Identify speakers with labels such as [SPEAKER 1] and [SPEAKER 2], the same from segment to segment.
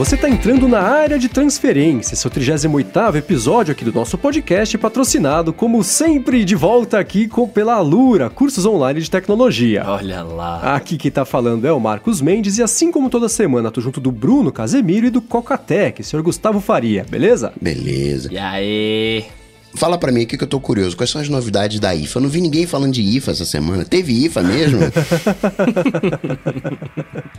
[SPEAKER 1] você está entrando na área de transferência, seu 38º episódio aqui do nosso podcast, patrocinado, como sempre, de volta aqui com, pela Alura, cursos online de tecnologia.
[SPEAKER 2] Olha lá.
[SPEAKER 1] Aqui quem tá falando é o Marcos Mendes e assim como toda semana, tô junto do Bruno Casemiro e do Cocatec, senhor Gustavo Faria, beleza?
[SPEAKER 3] Beleza.
[SPEAKER 2] E aí?
[SPEAKER 3] Fala pra mim aqui que eu tô curioso. Quais são as novidades da IFA? Eu não vi ninguém falando de IFA essa semana. Teve IFA mesmo?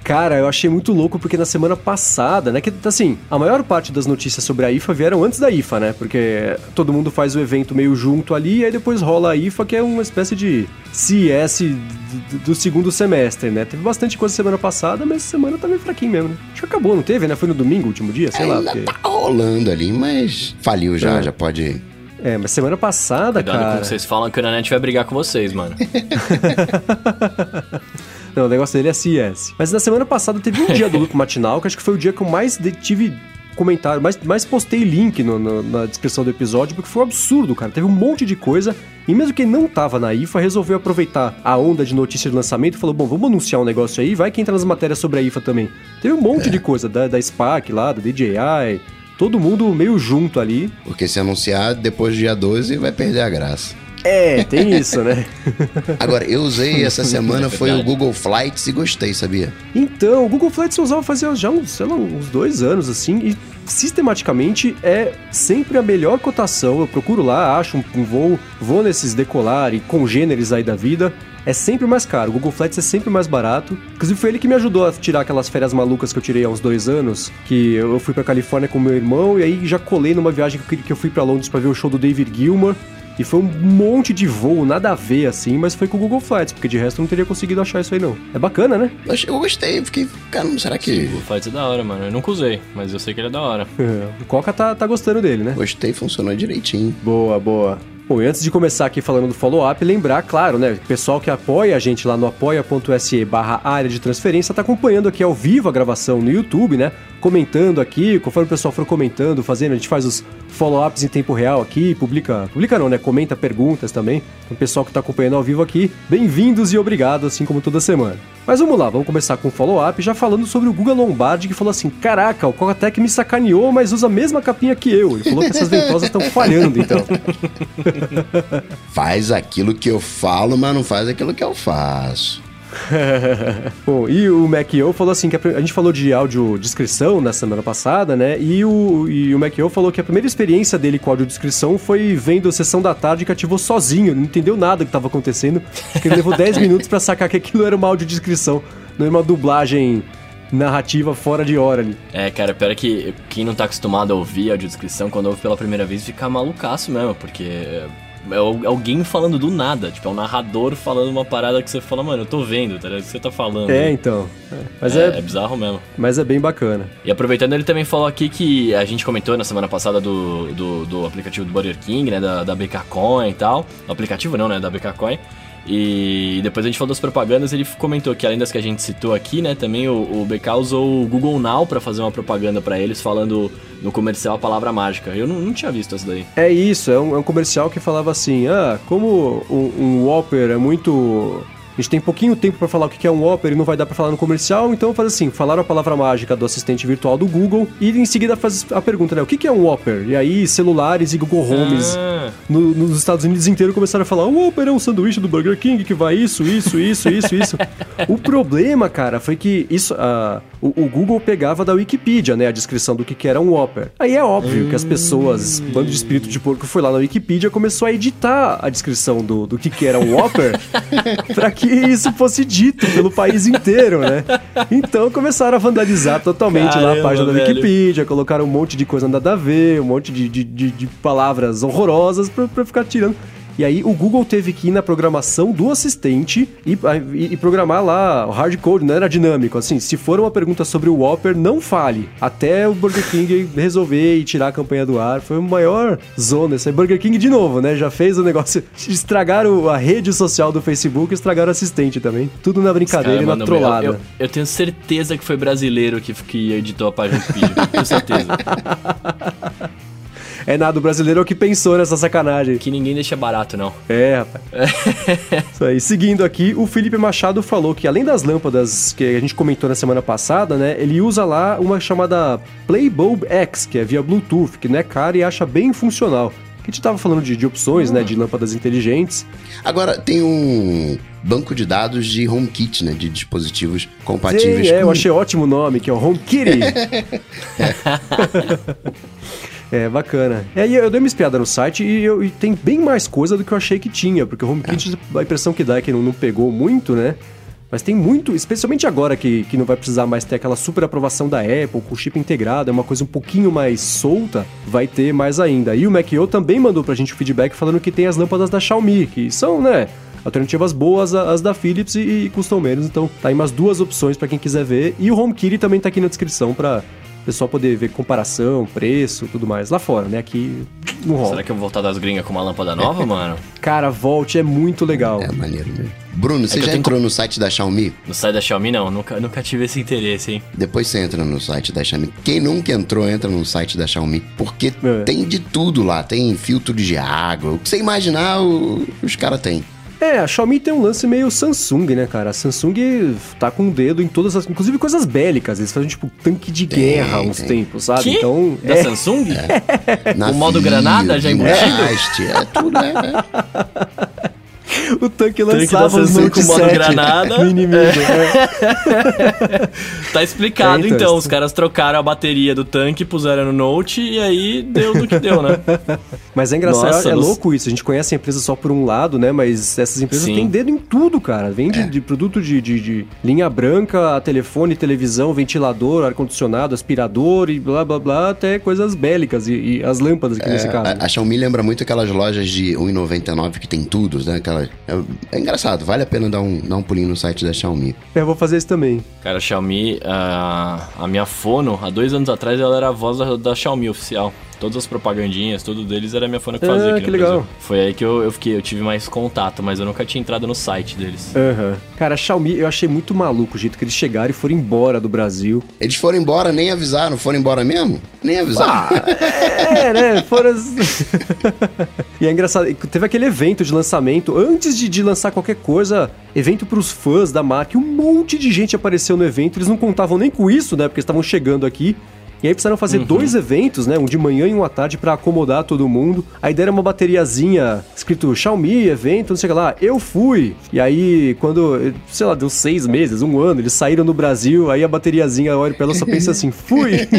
[SPEAKER 1] Cara, eu achei muito louco porque na semana passada, né, que assim, a maior parte das notícias sobre a IFA vieram antes da IFA, né? Porque todo mundo faz o evento meio junto ali e aí depois rola a IFA, que é uma espécie de CS do, do segundo semestre, né? Teve bastante coisa semana passada, mas semana tá meio fraquinho mesmo, né? Acho que acabou, não teve, né? Foi no domingo, último dia, sei lá.
[SPEAKER 3] Ainda
[SPEAKER 1] Porque...
[SPEAKER 3] tá rolando ali, mas faliu já,
[SPEAKER 1] É.
[SPEAKER 3] já pode...
[SPEAKER 1] É, mas semana passada,
[SPEAKER 2] Cuidado
[SPEAKER 1] cara.
[SPEAKER 2] com o que vocês falam que o Nanete vai brigar com vocês, mano.
[SPEAKER 1] Não, o negócio dele é CS. Mas na semana passada teve um dia do Loop Matinal, que acho que foi o dia que eu mais tive comentário, mais, mais postei link no- no- na descrição do episódio, porque foi um absurdo, cara. Teve um monte de coisa. E mesmo quem não tava na IFA, resolveu aproveitar a onda de notícia de lançamento e falou: bom, vamos anunciar um negócio aí, vai que entra nas matérias sobre a IFA também. Teve um monte de coisa, da, da SPAC lá, da DJI, todo mundo meio junto ali.
[SPEAKER 3] Porque se anunciar depois do dia 12, vai perder a graça.
[SPEAKER 1] É, tem isso, né?
[SPEAKER 3] Agora, eu usei essa semana,
[SPEAKER 2] É
[SPEAKER 3] foi o. Google Flights e gostei, sabia?
[SPEAKER 1] Então, o Google Flights eu usava fazia já uns, sei lá, uns dois anos, assim, e sistematicamente é sempre a melhor cotação. Eu procuro lá, acho um, um voo, vou nesses decolar e congêneres aí da vida. É sempre mais caro. O Google Flights é sempre mais barato. Inclusive, foi ele que me ajudou a tirar aquelas férias malucas que eu tirei há uns dois anos. Que eu fui pra Califórnia com meu irmão e aí já colei numa viagem que eu, que eu fui pra Londres pra ver o show do David Gilmour. E foi um monte de voo, nada a ver assim, mas foi com o Google Flights, porque de resto eu não teria conseguido achar isso aí não. É bacana, né?
[SPEAKER 3] Eu gostei, eu fiquei, caramba, será que...
[SPEAKER 2] O Flights é da hora, mano. Eu nunca usei, mas eu sei que ele é da hora.
[SPEAKER 1] o Coca tá, tá gostando dele, né?
[SPEAKER 3] Gostei, funcionou direitinho.
[SPEAKER 1] Boa, boa. Bom, e antes de começar aqui falando do follow-up, lembrar, claro, né, o pessoal que apoia a gente lá no apoia.se barra área de transferência tá acompanhando aqui ao vivo a gravação no YouTube, né, comentando aqui, conforme o pessoal for comentando, fazendo, a gente faz os follow-ups em tempo real aqui, publica, publica não, né, comenta perguntas também, então, o pessoal que tá acompanhando ao vivo aqui, bem-vindos e obrigado, assim como toda semana. Mas vamos lá, vamos começar com o follow-up, já falando sobre o Guga Lombardi, que falou assim, caraca, o Cocatec me sacaneou, mas usa a mesma capinha que eu. Ele falou que essas ventosas estão falhando, então.
[SPEAKER 3] Faz aquilo que eu falo, mas não faz aquilo que eu faço.
[SPEAKER 1] Bom, e o MacO falou assim, que a, a gente falou de audiodescrição na semana passada, né? E o, e o MacO falou que a primeira experiência dele com audiodescrição foi vendo a sessão da tarde que ativou sozinho, não entendeu nada do que estava acontecendo, que ele levou 10 minutos pra sacar que aquilo era uma audiodescrição, não era uma dublagem narrativa fora de hora ali.
[SPEAKER 2] É, cara, pior é que quem não tá acostumado a ouvir a audiodescrição, quando ouve pela primeira vez, fica malucaço mesmo, porque é al- alguém falando do nada, tipo, é um narrador falando uma parada que você fala, mano, eu tô vendo, tá ligado? O que você tá falando?
[SPEAKER 1] É, então. é. Mas,
[SPEAKER 2] é,
[SPEAKER 1] é,
[SPEAKER 2] é bizarro mesmo.
[SPEAKER 1] mas é bem bacana.
[SPEAKER 2] E aproveitando, ele também falou aqui que a gente comentou na semana passada do, do, do aplicativo do Burger King, né? Da, da BK Coin e tal. O aplicativo não, né? Da BK Coin. E depois a gente falou das propagandas, ele comentou que além das que a gente citou aqui, né, também o, o BK usou o Google Now pra fazer uma propaganda pra eles falando no comercial a palavra mágica. Eu não, não tinha visto essa daí.
[SPEAKER 1] É isso, é um, é um comercial que falava assim: ah, como um, um Whopper é muito. A gente tem pouquinho tempo pra falar o que é um Whopper e não vai dar pra falar no comercial, então faz assim: falaram a palavra mágica do assistente virtual do Google e em seguida faz a pergunta, né? O que é um Whopper? E aí celulares e Google Homes
[SPEAKER 2] Ah,
[SPEAKER 1] no- nos Estados Unidos inteiro começaram a falar: o Whopper é um sanduíche do Burger King que vai isso, isso, isso, isso, isso. o problema, cara, foi que isso, ah, o, o Google pegava da Wikipedia, né, a descrição do que, que era um Whopper. Aí é óbvio que as pessoas, bando de espírito de porco, foi lá na Wikipedia e começou a editar a descrição do, do que, que era um Whopper pra que isso fosse dito pelo país inteiro, né? Então começaram a vandalizar totalmente lá a
[SPEAKER 2] Caramba,
[SPEAKER 1] página da
[SPEAKER 2] velho.
[SPEAKER 1] Wikipedia, colocaram um monte de coisa nada a ver, um monte de, de, de- de palavras horrorosas pra, pra ficar tirando. E aí o Google teve que ir na programação do assistente e, e- e programar lá o hardcode, não era dinâmico. Assim, se for uma pergunta sobre o Whopper, não fale. Até o Burger King resolver e tirar a campanha do ar. Foi o maior zona. Esse aí. Burger King de novo, né? Já fez o negócio. Estragaram a rede social do Facebook, estragaram o assistente também. Tudo na brincadeira e na trollada.
[SPEAKER 2] Eu, eu, eu tenho certeza que foi brasileiro que, que editou a página do Wikipedia. Tenho certeza.
[SPEAKER 1] É nada, o brasileiro é o que pensou nessa sacanagem.
[SPEAKER 2] Que ninguém deixa barato, não.
[SPEAKER 1] É, rapaz. Isso aí. Seguindo aqui, o Felipe Machado falou que além das lâmpadas que a gente comentou na semana passada, né? Ele usa lá uma chamada Playbulb X, que é via Bluetooth, que não é cara e acha bem funcional. Que a gente tava falando de, de opções, né? De lâmpadas inteligentes.
[SPEAKER 3] Agora, tem um banco de dados de HomeKit, né? De dispositivos compatíveis
[SPEAKER 1] Sim, é,
[SPEAKER 3] com...
[SPEAKER 1] eu achei ótimo o nome, que é o HomeKitty. É, bacana. É, e eu dei uma espiada no site e, eu- e tem bem mais coisa do que eu achei que tinha, porque o HomeKit, a impressão que dá é que não, não pegou muito, né? Mas tem muito, especialmente agora que, que não vai precisar mais ter aquela super aprovação da Apple, com o chip integrado, é uma coisa um pouquinho mais solta, vai ter mais ainda. E o Macio também mandou pra gente o feedback falando que tem as lâmpadas da Xiaomi, que são, né, alternativas boas às da Philips e, e custam menos, então tá aí umas duas opções pra quem quiser ver. E o HomeKit também tá aqui na descrição pra o pessoal poder ver comparação, preço, tudo mais. Lá fora, né, aqui não rola.
[SPEAKER 2] Será que eu vou voltar das gringas com uma lâmpada nova, mano?
[SPEAKER 1] Cara, volte, é muito legal.
[SPEAKER 3] É maneiro mesmo. Bruno, você
[SPEAKER 2] que eu
[SPEAKER 3] já
[SPEAKER 2] tenho
[SPEAKER 3] entrou no site da Xiaomi?
[SPEAKER 2] No site da Xiaomi, não. Nunca, nunca tive esse interesse, hein?
[SPEAKER 3] Depois você entra no site da Xiaomi. Quem nunca entrou, entra no site da Xiaomi. Porque
[SPEAKER 1] É.
[SPEAKER 3] tem de tudo lá. Tem filtro de água. O que você imaginar, o- os caras têm.
[SPEAKER 1] É, a Xiaomi tem um lance meio Samsung, né, cara? A Samsung tá com o dedo em todas as. Inclusive coisas bélicas. Eles fazem, tipo, tanque de guerra há uns
[SPEAKER 3] tem.
[SPEAKER 1] tempos, sabe?
[SPEAKER 2] Que?
[SPEAKER 1] Então.
[SPEAKER 2] Da
[SPEAKER 1] é,
[SPEAKER 2] Samsung?
[SPEAKER 3] Navio,
[SPEAKER 2] O modo granada já embutido?
[SPEAKER 3] guindaste, É tudo, é. é.
[SPEAKER 1] o tanque
[SPEAKER 2] Tanque
[SPEAKER 1] lançava os
[SPEAKER 2] Samsung
[SPEAKER 1] Note
[SPEAKER 2] com modo
[SPEAKER 1] 7
[SPEAKER 2] granada.
[SPEAKER 1] no inimigo. é.
[SPEAKER 2] Tá explicado,
[SPEAKER 1] É, então,
[SPEAKER 2] então. Os caras trocaram a bateria do tanque, puseram no Note e aí deu no que deu, né?
[SPEAKER 1] Mas é engraçado,
[SPEAKER 2] Nossa,
[SPEAKER 1] é
[SPEAKER 2] não-
[SPEAKER 1] louco isso. A gente conhece a empresa só por um lado, né? Mas essas empresas
[SPEAKER 2] Sim.
[SPEAKER 1] têm dedo em tudo, cara. Vem de, de produto de, de- de linha branca, a telefone, televisão, ventilador, ar-condicionado, aspirador e blá blá blá, até coisas bélicas e, e as lâmpadas aqui nesse caso.
[SPEAKER 3] A, a Xiaomi lembra muito aquelas lojas de 1,99 que tem tudo, né? Aquela, é, é engraçado, vale a pena dar um, dar um pulinho no site da Xiaomi.
[SPEAKER 1] Eu vou fazer isso também.
[SPEAKER 2] Cara, a Xiaomi, a, a minha fono, há dois anos atrás, ela era a voz da, da Xiaomi oficial. Todas as propagandinhas, tudo deles era a minha fono que
[SPEAKER 1] Ah,
[SPEAKER 2] fazia aqui
[SPEAKER 1] que
[SPEAKER 2] no
[SPEAKER 1] legal.
[SPEAKER 2] Brasil. Foi aí que eu, eu fiquei, eu tive mais contato, mas eu nunca tinha entrado no site deles.
[SPEAKER 1] Aham. Cara, a Xiaomi, eu achei muito maluco o jeito que eles chegaram e foram embora do Brasil.
[SPEAKER 3] Eles foram embora, nem avisaram. Foram embora mesmo? Nem avisaram.
[SPEAKER 1] É, né? Foram as... e é engraçado, teve aquele evento de lançamento, antes de, de lançar qualquer coisa, evento pros fãs da marca, e um monte de gente apareceu no evento, eles não contavam nem com isso, né? Porque eles estavam chegando aqui. E aí precisaram fazer dois eventos, né? Um de manhã e um à tarde pra acomodar todo mundo. Aí deram uma bateriazinha escrito Xiaomi, evento, não sei o que lá. Eu fui. E aí, quando, sei lá, deu seis meses, um ano, eles saíram no Brasil, aí a bateriazinha olha pra ela e só pensa assim, fui.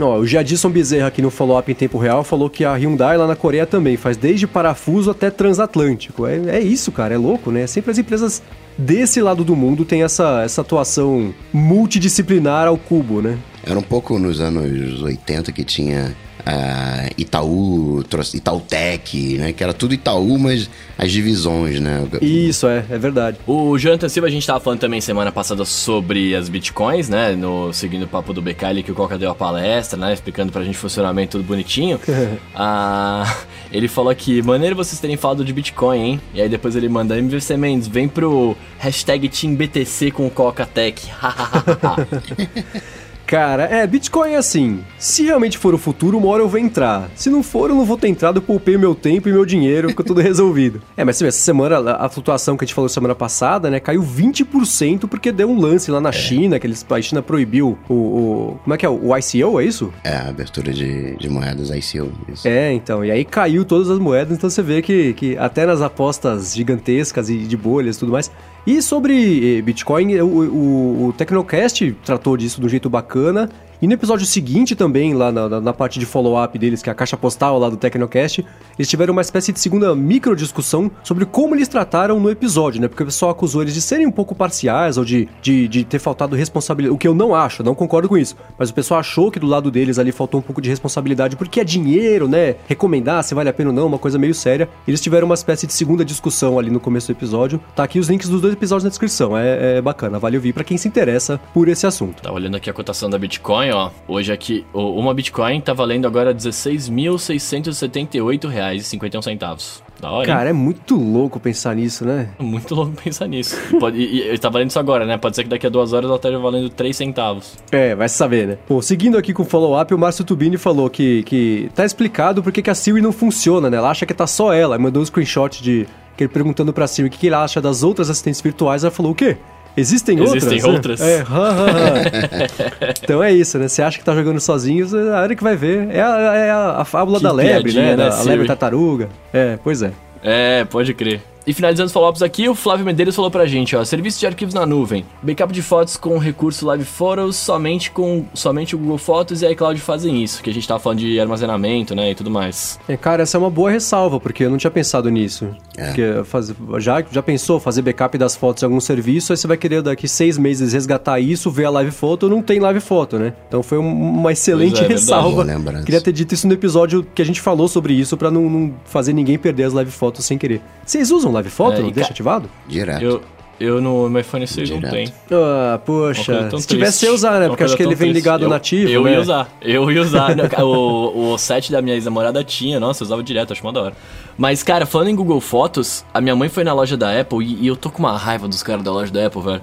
[SPEAKER 1] Ó, o Jadson Bezerra aqui no follow-up em tempo real falou que a Hyundai lá na Coreia também faz desde parafuso até transatlântico. É, é isso, cara, é louco, né? Sempre as empresas desse lado do mundo têm essa, essa atuação multidisciplinar ao cubo, né?
[SPEAKER 3] Era um pouco nos anos 80 que tinha ah, Itaú, Itautec, né? Que era tudo Itaú, mas as divisões, né?
[SPEAKER 1] Isso, é, é verdade.
[SPEAKER 2] O Jonathan Silva, a gente tava falando também semana passada sobre as bitcoins, né? No, seguindo o papo do BK ali, que o Coca deu a palestra, né? Explicando pra gente o funcionamento tudo bonitinho. ah, ele falou que, maneiro vocês terem falado de bitcoin, hein? E aí depois ele manda, MVC Mendes, vem pro hashtag TeamBTC com o Coca Tech.
[SPEAKER 1] Cara, é, Bitcoin é assim. Se realmente for o futuro, uma hora eu vou entrar. Se não for, eu não vou ter entrado, eu poupei meu tempo e meu dinheiro, ficou tudo resolvido. É, mas você vê, essa semana, a flutuação que a gente falou semana passada, né, caiu 20% porque deu um lance lá na China, que eles, a China proibiu o, o- Como é que é? O ICO, é isso?
[SPEAKER 3] É, a abertura de, de moedas ICO. Isso.
[SPEAKER 1] É, então. E aí caiu todas as moedas, então você vê que, que até nas apostas gigantescas e de bolhas e tudo mais. E sobre eh, Bitcoin, o, o, o Tecnocast tratou disso de um jeito bacana bacana. E no episódio seguinte também, lá na, na- parte de follow-up deles, que é a caixa postal lá do Tecnocast, eles tiveram uma espécie de segunda micro discussão sobre como eles trataram no episódio, né? Porque o pessoal acusou eles de serem um pouco parciais ou de, de, de ter faltado responsabilidade. O que eu não acho, não concordo com isso. Mas o pessoal achou que do lado deles ali faltou um pouco de responsabilidade, porque é dinheiro, né? Recomendar se vale a pena ou não, uma coisa meio séria. Eles tiveram uma espécie de segunda discussão ali no começo do episódio. Tá aqui os links dos dois episódios na descrição. É, é bacana, vale ouvir pra quem se interessa por esse assunto.
[SPEAKER 2] Tá olhando aqui a cotação da Bitcoin, ó. Hoje aqui, uma Bitcoin tá valendo agora R$16.678,51. Da hora, hein?
[SPEAKER 1] Cara, é muito louco pensar nisso, né?
[SPEAKER 2] Muito louco pensar nisso. E, pode, e, e tá valendo isso agora, né? Pode ser que daqui a duas horas ela esteja valendo 3 centavos.
[SPEAKER 1] É, vai saber, né? Bom, seguindo aqui com o follow-up, o Márcio Tubini falou que, que tá explicado porque que a Siri não funciona, né? Ela acha que tá só ela. Mandou um screenshot de que ele perguntando pra Siri o que, que ela acha das outras assistentes virtuais. Ela falou o quê? Existem,
[SPEAKER 2] Existem
[SPEAKER 1] outras?
[SPEAKER 2] outras.
[SPEAKER 1] É, é, ha, ha, ha. então é isso, né? Você acha que tá jogando sozinho, a hora que vai ver. É a, é a, a fábula
[SPEAKER 2] Que
[SPEAKER 1] da lebre,
[SPEAKER 2] piadinha,
[SPEAKER 1] né?
[SPEAKER 2] né,
[SPEAKER 1] a lebre tartaruga. É, pois é.
[SPEAKER 2] É, pode crer. E finalizando os follow-ups aqui, o Flávio Medeiros falou pra gente, ó, serviço de arquivos na nuvem, backup de fotos com recurso Live Photos, somente com somente o Google Fotos e a iCloud fazem isso, que a gente tava falando de armazenamento, né, e tudo mais.
[SPEAKER 1] É, cara, essa é uma boa ressalva, porque eu não tinha pensado nisso.
[SPEAKER 3] É.
[SPEAKER 1] Porque faz, já, já pensou fazer backup das fotos de algum serviço, aí você vai querer daqui seis meses resgatar isso, ver a live foto, não tem live foto, né? Então foi um- uma excelente
[SPEAKER 2] é, é verdade.
[SPEAKER 1] ressalva. Queria ter dito isso no episódio que a gente falou sobre isso, pra não, não fazer ninguém perder as live fotos sem querer. Vocês usam live foto?
[SPEAKER 2] É,
[SPEAKER 1] Deixa
[SPEAKER 2] ca-
[SPEAKER 1] ativado?
[SPEAKER 3] Direto.
[SPEAKER 2] Eu, eu no meu iPhone 6 não tem.
[SPEAKER 1] Ah,
[SPEAKER 2] Uma
[SPEAKER 1] poxa. Se tivesse
[SPEAKER 2] triste.
[SPEAKER 1] eu usar, né?
[SPEAKER 2] Uma
[SPEAKER 1] Porque acho que ele vem
[SPEAKER 2] triste.
[SPEAKER 1] ligado
[SPEAKER 2] eu,
[SPEAKER 1] nativo,
[SPEAKER 2] Eu
[SPEAKER 1] né?
[SPEAKER 2] ia usar, eu ia usar. O, o set da minha ex-namorada tinha, nossa, eu usava direto, acho mó da hora. Mas, cara, falando em Google Fotos, a minha mãe foi na loja da Apple e, e eu tô com uma raiva dos caras da loja da Apple, velho.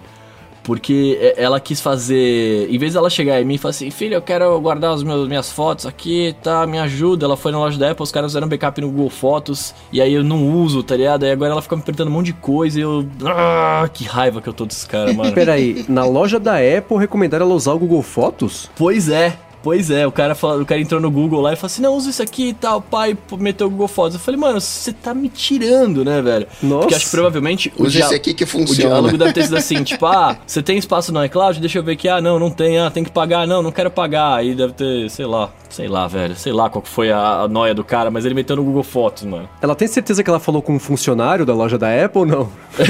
[SPEAKER 2] Porque e- ela quis fazer. Em vez dela chegar em mim e falar assim, filha, eu quero guardar as meus, minhas fotos aqui, tá? Me ajuda. Ela foi na loja da Apple, os caras fizeram backup no Google Fotos. E aí eu não uso, tá ligado? Aí agora ela fica me apertando um monte de coisa e eu. Ah, que raiva que eu tô desses caras, mano.
[SPEAKER 1] Peraí, na loja da Apple recomendaram ela usar o Google Fotos?
[SPEAKER 2] Pois é, pois é. O cara, fala, o cara entrou no Google lá e falou assim: não, usa isso aqui e tal. Pai meteu o Google Fotos. Eu falei, mano, você tá me tirando, né, velho?
[SPEAKER 1] Nossa.
[SPEAKER 2] Porque acho que provavelmente o,
[SPEAKER 3] Usa esse aqui que
[SPEAKER 2] o
[SPEAKER 3] funciona.
[SPEAKER 2] diálogo deve ter sido assim: tipo, ah, você tem espaço no iCloud? Deixa eu ver aqui. Ah, não, não tem. Ah, tem que pagar. Não, não quero pagar. Aí deve ter, sei lá, sei lá, velho. Sei lá qual que foi a, a noia do cara, mas ele meteu no Google Fotos, mano.
[SPEAKER 1] Ela tem certeza que ela falou com um funcionário da loja da Apple ou não?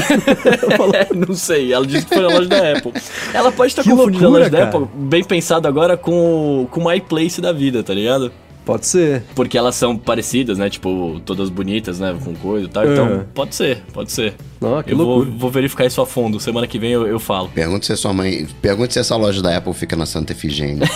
[SPEAKER 2] É, não sei, ela disse que foi na loja da Apple. Ela pode estar
[SPEAKER 1] Que
[SPEAKER 2] confundindo
[SPEAKER 1] loucura,
[SPEAKER 2] a loja da
[SPEAKER 1] cara.
[SPEAKER 2] Apple, bem pensado agora, com, com o MyPlace da vida, tá ligado?
[SPEAKER 1] Pode ser.
[SPEAKER 2] Porque elas são parecidas, né? Tipo, todas bonitas, né? Com coisa e tal. Então,
[SPEAKER 1] Uhum.
[SPEAKER 2] pode ser, pode ser.
[SPEAKER 1] Ó, que
[SPEAKER 2] eu vou,
[SPEAKER 1] loucura.
[SPEAKER 2] vou verificar isso a fundo. Semana que vem eu, eu falo.
[SPEAKER 3] Pergunta se a sua mãe. Pergunta se essa loja da Apple fica na Santa Efigênia.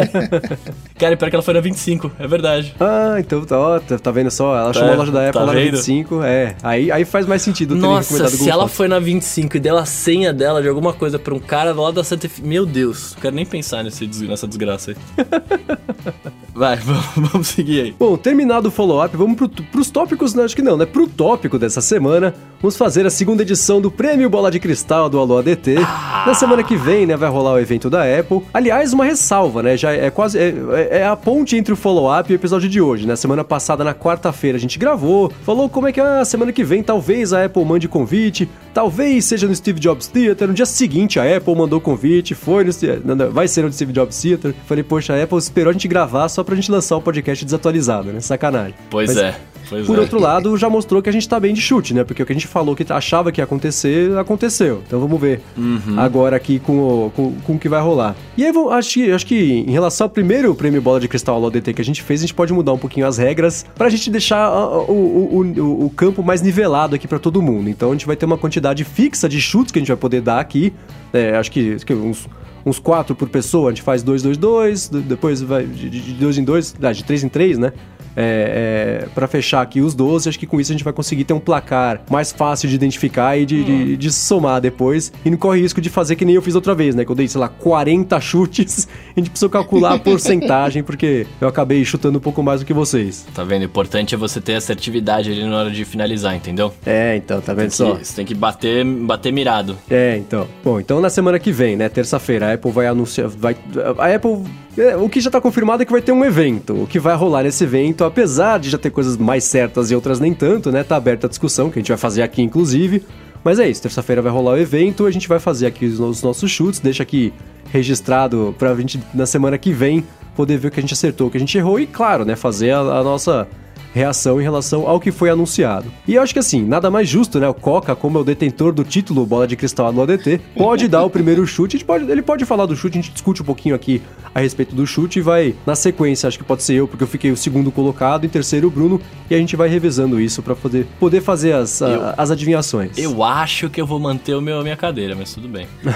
[SPEAKER 2] Cara, e pior que ela foi na 25, é verdade.
[SPEAKER 1] Ah, então tá, ó, tá, tá vendo só? Ela chamou a loja da Apple
[SPEAKER 2] tá
[SPEAKER 1] lá na
[SPEAKER 2] vendo?
[SPEAKER 1] 25. É, aí, aí faz mais sentido ter
[SPEAKER 2] Nossa, se ela
[SPEAKER 1] Fotos.
[SPEAKER 2] foi na 25 e deu a senha dela de alguma coisa pra um cara lá da Santa Fe... Meu Deus, não quero nem pensar nesse, nessa desgraça aí. Vai, vamos, vamos seguir aí.
[SPEAKER 1] Bom, terminado o follow-up, vamos pro, pros tópicos, não, acho que não, né? Pro tópico dessa semana, vamos fazer a segunda edição do Prêmio Bola de Cristal do Alô ADT. Na semana que vem, né, vai rolar o evento da Apple. Aliás, uma ressalva, né? Já é quase. É, é a ponte entre o follow-up e o episódio de hoje, né? Semana passada, na quarta-feira, a gente gravou, falou como é que a semana que vem talvez a Apple mande convite, talvez seja no Steve Jobs Theater. No dia seguinte, a Apple mandou convite, foi no. não, não, Vai ser no Steve Jobs Theater. Falei, poxa, a Apple esperou a gente gravar só pra gente lançar o podcast desatualizado, né? Sacanagem.
[SPEAKER 2] Pois
[SPEAKER 1] Mas,
[SPEAKER 2] é, pois
[SPEAKER 1] Por
[SPEAKER 2] é.
[SPEAKER 1] outro lado, já mostrou que a gente tá bem de chute, né? Porque o que a gente falou que achava que ia acontecer, aconteceu. Então vamos ver
[SPEAKER 2] Uhum.
[SPEAKER 1] agora aqui com o, com, com o que vai rolar. E aí, acho que, acho que em relação ao primeiro prêmio Bola de Cristal Alô DT que a gente fez, a gente pode mudar um pouquinho as regras pra gente deixar o, o, o, o campo mais nivelado aqui pra todo mundo. Então a gente vai ter uma quantidade fixa de chutes que a gente vai poder dar aqui. É, acho que, que uns uns quatro por pessoa, a gente faz dois, dois, dois, depois vai de, de- de dois em dois, ah, de três em três, né? É, é, para fechar aqui os 12, acho que com isso a gente vai conseguir ter um placar mais fácil de identificar e de, de- de somar depois. E não corre risco de fazer que nem eu fiz outra vez, né? Que eu dei, sei lá, 40 chutes. A gente precisou calcular a porcentagem, porque eu acabei chutando um pouco mais do que vocês.
[SPEAKER 2] Tá vendo? O importante é você ter assertividade ali na hora de finalizar, entendeu?
[SPEAKER 1] É, então, tá vendo só?
[SPEAKER 2] Que- Você tem que bater, bater mirado.
[SPEAKER 1] É, então. Bom, então na semana que vem, né, terça-feira, a Apple vai anunciar, vai a Apple, é, o que já tá confirmado é que vai ter um evento. O que vai rolar nesse evento, apesar de já ter coisas mais certas e outras nem tanto, né, tá aberta a discussão que a gente vai fazer aqui inclusive. Mas é isso, terça-feira vai rolar o evento, a gente vai fazer aqui os, os nossos chutes, deixa aqui registrado pra gente na semana que vem poder ver o que a gente acertou, o que a gente errou e claro, né, fazer a, a nossa reação em relação ao que foi anunciado. E eu acho que assim, nada mais justo, né? O Coca, como é o detentor do título Bola de Cristal no ADT, pode dar o primeiro chute, pode, ele pode falar do chute, a gente discute um pouquinho aqui a respeito do chute e vai na sequência, acho que pode ser eu, porque eu fiquei o segundo colocado, em terceiro o Bruno, e a gente vai revezando isso pra poder, poder fazer as, a-
[SPEAKER 2] Eu-
[SPEAKER 1] as adivinhações.
[SPEAKER 2] Eu acho que eu vou manter o meu, a minha cadeira, mas tudo bem.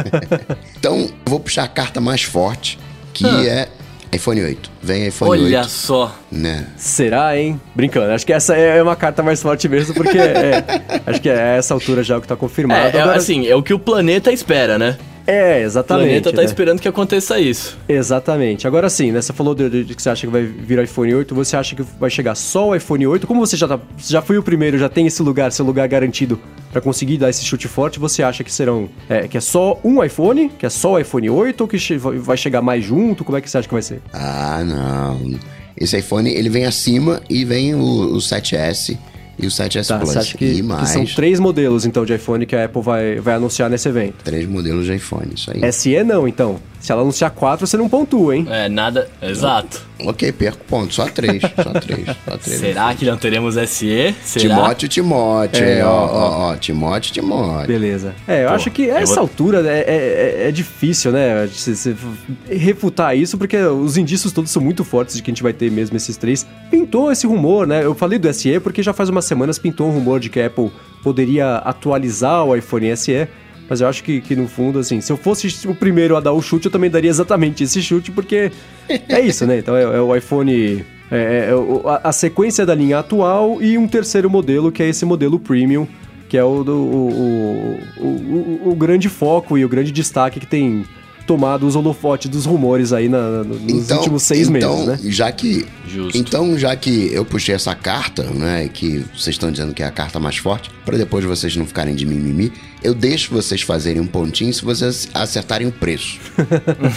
[SPEAKER 3] Então, eu vou puxar a carta mais forte que
[SPEAKER 2] Ah.
[SPEAKER 3] é iPhone 8. Vem iPhone
[SPEAKER 2] Olha
[SPEAKER 3] 8,
[SPEAKER 2] só.
[SPEAKER 3] né?
[SPEAKER 1] Será, hein? Brincando. Acho que essa é uma carta mais forte mesmo, porque é, acho que é a essa altura já o que tá confirmado.
[SPEAKER 2] É, é,
[SPEAKER 1] Agora-
[SPEAKER 2] assim, é o que o planeta espera, né?
[SPEAKER 1] É
[SPEAKER 2] O
[SPEAKER 1] exatamente.
[SPEAKER 2] planeta tá
[SPEAKER 1] né?
[SPEAKER 2] esperando que aconteça isso.
[SPEAKER 1] Exatamente. Agora sim, né? Você falou de, de- de que você acha que vai vir iPhone 8, você acha que vai chegar só o iPhone 8? Como você já, tá, já foi o primeiro, já tem esse lugar, seu lugar garantido pra conseguir dar esse chute forte, você acha que serão. É, que é só um iPhone? Que é só o iPhone 8 ou que che- vai chegar mais junto? Como é que você acha que vai ser?
[SPEAKER 3] Ah, não. Esse iPhone, ele vem acima e vem o, o 7S e o 7S
[SPEAKER 1] Tá,
[SPEAKER 3] Plus.
[SPEAKER 1] você acha que,
[SPEAKER 3] e
[SPEAKER 1] que
[SPEAKER 3] mais
[SPEAKER 1] são três modelos então de iPhone que a Apple vai, vai anunciar nesse evento?
[SPEAKER 3] três modelos de iPhone, isso aí.
[SPEAKER 1] SE não, então. Se ela anunciar quatro, você não pontua, hein?
[SPEAKER 2] É, nada. Exato.
[SPEAKER 3] Ok, perco ponto. Só três. Só três. Só três.
[SPEAKER 2] Será que não teremos SE? Será?
[SPEAKER 3] Timóteo, Timóteo.
[SPEAKER 1] É,
[SPEAKER 3] É,
[SPEAKER 1] ó,
[SPEAKER 3] ó, ó. Timóteo, Timóteo.
[SPEAKER 1] Beleza. É, eu
[SPEAKER 2] Pô,
[SPEAKER 1] acho que
[SPEAKER 2] eu
[SPEAKER 1] essa
[SPEAKER 2] vou-
[SPEAKER 1] altura é, é- é- é difícil, né? Você, você refutar isso, porque os indícios todos são muito fortes de que a gente vai ter mesmo esses três. Pintou esse rumor, né? Eu falei do SE porque já faz umas semanas pintou um rumor de que a Apple poderia atualizar o iPhone SE. Mas eu acho que, que no fundo, assim, se eu fosse o primeiro a dar o chute, eu também daria exatamente esse chute, porque é isso, né? Então é, é o iPhone. É, é o- a, a sequência da linha atual e um terceiro modelo, que é esse modelo premium, que é o, do, o, o, o, o grande foco e o grande destaque que tem tomado os holofotes dos rumores aí na- na- nos últimos seis
[SPEAKER 3] então,
[SPEAKER 1] meses, né?
[SPEAKER 3] Já que,
[SPEAKER 2] Justo.
[SPEAKER 3] então, já que eu puxei essa carta, né, que vocês estão dizendo que é a carta mais forte, para depois vocês não ficarem de mimimi, eu deixo vocês fazerem um pontinho se vocês acertarem o preço.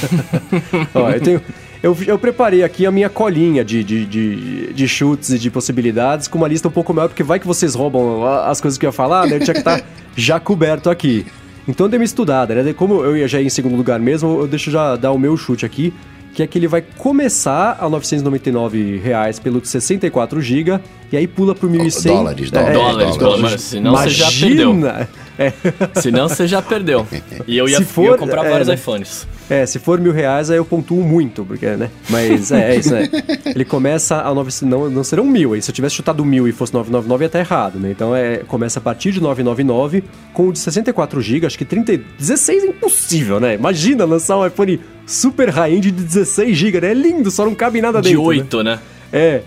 [SPEAKER 1] Ó, eu tenho. Eu, eu preparei aqui a minha colinha de, de, de, de chutes e de possibilidades com uma lista um pouco maior, porque vai que vocês roubam as coisas que eu ia falar, né? Eu tinha que estar já coberto aqui. Então dei uma estudada, né? Como eu ia já ir em segundo lugar mesmo, eu deixo já dar o meu chute aqui, que é que ele vai começar a 999 reais pelo de 64 GB e aí pula pro 1.100...
[SPEAKER 3] Dólares, dólares,
[SPEAKER 2] Dólares,
[SPEAKER 3] dólares.
[SPEAKER 2] mano, senão você já perdeu.
[SPEAKER 1] Imagina! É.
[SPEAKER 2] Senão você já perdeu. E eu ia,
[SPEAKER 1] Se for,
[SPEAKER 2] ia comprar
[SPEAKER 1] é,
[SPEAKER 2] vários
[SPEAKER 1] né?
[SPEAKER 2] iPhones.
[SPEAKER 1] É, se for mil reais, aí eu pontuo muito, porque, né? Mas é, é isso, né? Ele começa a 9... Não, não serão mil. Aí se eu tivesse chutado mil e fosse 999, ia estar errado, né? Então é, começa a partir de 999 com o de 64 GB, acho que 30... 16 é impossível, né? Imagina lançar um iPhone super high-end de 16 GB, né? É lindo, só não cabe nada
[SPEAKER 2] De
[SPEAKER 1] dentro. né?
[SPEAKER 2] 8, né?
[SPEAKER 1] É.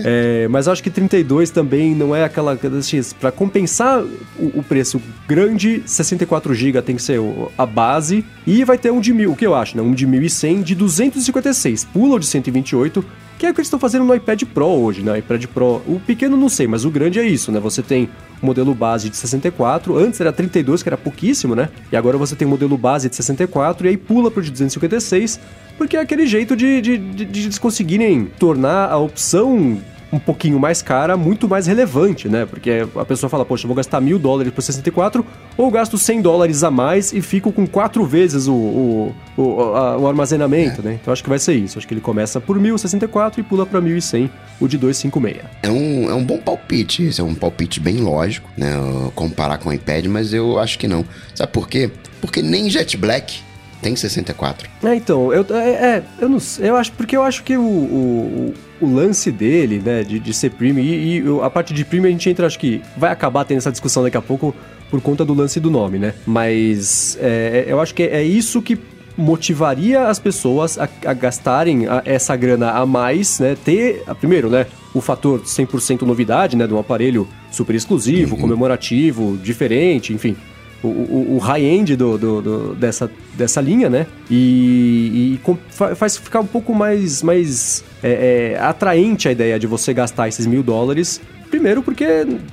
[SPEAKER 1] É, mas acho que 32 também não é aquela. assim, Pra compensar o, o preço grande, 64 GB tem que ser a base. E vai ter um de mil, o que eu acho, né? Um de 1100 de 256. Pula o de 128, que é o que eles estão fazendo no iPad Pro hoje, né? iPad Pro. O pequeno não sei, mas o grande é isso, né? Você tem o modelo base de 64, antes era 32, que era pouquíssimo, né? E agora você tem o modelo base de 64 e aí pula pro de 256, porque é aquele jeito de, de, de, de eles conseguirem tornar a opção um pouquinho mais cara, muito mais relevante, né? Porque a pessoa fala, poxa, eu vou gastar mil dólares por 64, ou gasto 100 dólares a mais e fico com quatro vezes o, o, o, a- o armazenamento, né? Então acho que vai ser isso. Acho que ele começa por 1064 e pula pra 1100, o de 256.
[SPEAKER 3] É um, é um bom palpite, esse é um palpite bem lógico, né? Comparar com o iPad, mas eu acho que não. Sabe por quê? Porque nem Jet Black tem 64.
[SPEAKER 1] É, então, eu, é, é, eu não sei, eu acho, porque eu acho que o, o, o lance dele, né, de, de ser premium, e, e a parte de premium a gente entra, acho que vai acabar tendo essa discussão daqui a pouco por conta do lance do nome, né, mas é, eu acho que é isso que motivaria as pessoas a, a gastarem a- essa grana a mais, né, ter, a- primeiro, né, o fator 100% novidade, né, de um aparelho super exclusivo, comemorativo, diferente, enfim, o, o- o high-end do, do- do- dessa, dessa linha, né? E, e faz ficar um pouco mais, mais é, é, atraente a ideia de você gastar esses mil dólares. Primeiro porque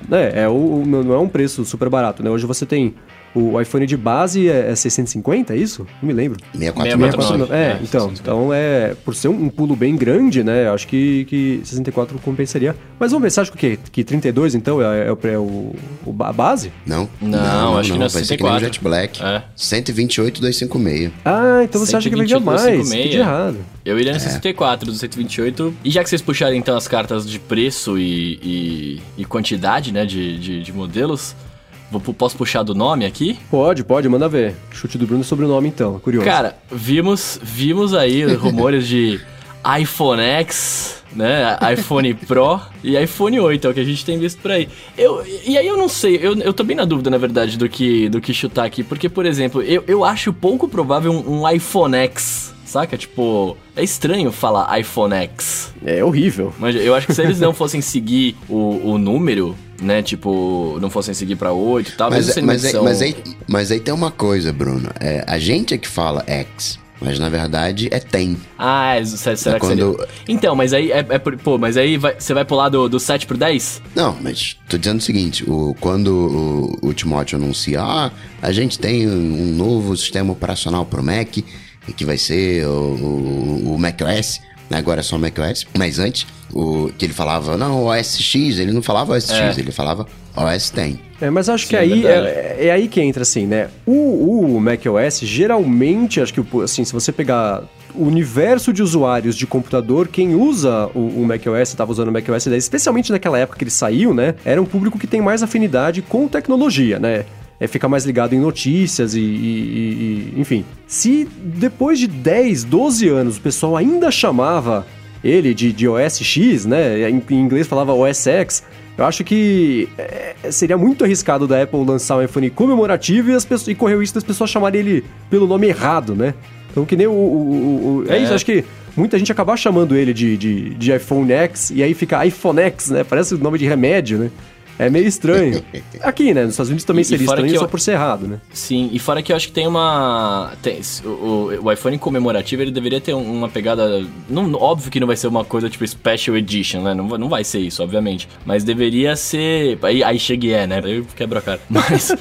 [SPEAKER 1] né, é o, não é um preço super barato, né? Hoje você tem o iPhone de base é, é 650, é isso? Não me lembro.
[SPEAKER 3] 64
[SPEAKER 2] 64.
[SPEAKER 1] É,
[SPEAKER 2] É,
[SPEAKER 1] então,
[SPEAKER 2] 650.
[SPEAKER 1] então é por ser um, um pulo bem grande, né? Acho que, que 64 compensaria. Mas vamos ver, você acha que o quê? Que 32 então é, é o, é o, o a base?
[SPEAKER 3] Não,
[SPEAKER 2] Não, acho que não é
[SPEAKER 3] vai ser que nem o
[SPEAKER 2] 64.
[SPEAKER 3] Jet Black.
[SPEAKER 2] É.
[SPEAKER 3] 128, 256.
[SPEAKER 1] Ah, então você acha que vai ganhar
[SPEAKER 2] 128,
[SPEAKER 1] mais?
[SPEAKER 2] 256.
[SPEAKER 1] Que de errado.
[SPEAKER 2] Eu iria no 64 do 128. E já que vocês puxaram então as cartas de preço e, e, e quantidade, né, de, de, de modelos, posso puxar do nome aqui?
[SPEAKER 1] Pode, pode, manda ver. Chute do Bruno sobre o nome então, curioso.
[SPEAKER 2] Cara, vimos, vimos aí rumores de iPhone X, né, iPhone Pro e iPhone 8, é o que a gente tem visto por aí. Eu, e aí eu não sei, eu, eu tô bem na dúvida, na verdade, do que, do que chutar aqui, porque, por exemplo, eu, eu acho pouco provável um, um iPhone X saca? Tipo, é estranho falar iPhone X.
[SPEAKER 1] É horrível.
[SPEAKER 2] Mas eu acho que se eles não fossem seguir o, o número, né? Tipo, não fossem seguir pra 8 e tal,
[SPEAKER 3] Mas,
[SPEAKER 2] sendo
[SPEAKER 3] mas, aí,
[SPEAKER 2] edição-
[SPEAKER 3] mas, aí, mas aí tem uma coisa, Bruno. É, a gente é que fala X, mas na verdade é tem.
[SPEAKER 2] Ah, é, se- será
[SPEAKER 3] É
[SPEAKER 2] que
[SPEAKER 3] quando-
[SPEAKER 2] seria? Então, mas aí, é, é por- pô, mas aí vai- você vai pular do, do 7 pro 10?
[SPEAKER 3] Não, mas tô dizendo o seguinte: o, quando o, o Timóteo anuncia, ah, a gente tem um, novo sistema operacional pro Mac, que vai ser o, o, o macOS, né, agora é só macOS, mas antes, o, que ele falava, não, OS X, ele não falava OS X,
[SPEAKER 2] É.
[SPEAKER 3] ele falava OS tem.
[SPEAKER 1] É, mas acho
[SPEAKER 2] Sim,
[SPEAKER 1] que
[SPEAKER 2] é
[SPEAKER 1] aí
[SPEAKER 2] verdade.
[SPEAKER 1] é, é aí que entra, assim, né? O, o macOS, geralmente, acho que, assim, se você pegar o universo de usuários de computador, quem usa o, o macOS, estava usando o macOS 10, especialmente naquela época que ele saiu, né? Era um público que tem mais afinidade com tecnologia, né? É, fica mais ligado em notícias e, e- e- enfim. Se depois de 10, 12 anos o pessoal ainda chamava ele de, de OS X, né? Em, em inglês falava OS X. Eu acho que é, seria muito arriscado da Apple lançar um iPhone comemorativo e, as pessoas, e correu isso das pessoas chamarem ele pelo nome errado, né? Então que nem o. o- o- o- é,
[SPEAKER 2] É.
[SPEAKER 1] isso, acho que muita gente acabar chamando ele de, de, de iPhone X e aí fica iPhone X, né? Parece o nome de remédio, né? É meio estranho. Aqui, né? Nos Estados Unidos também
[SPEAKER 2] E- e
[SPEAKER 1] seria
[SPEAKER 2] fora
[SPEAKER 1] estranho
[SPEAKER 2] que
[SPEAKER 1] só
[SPEAKER 2] eu-
[SPEAKER 1] por ser errado, né?
[SPEAKER 2] Sim, e fora que eu acho que tem uma. tem- o, o- iPhone comemorativo ele deveria ter um- uma pegada. Não, óbvio que não vai ser uma coisa tipo Special Edition, né? Não, vai- não vai ser isso, obviamente. Mas deveria ser. Aí, aí chega e é, né? Aí quebra a cara. Mas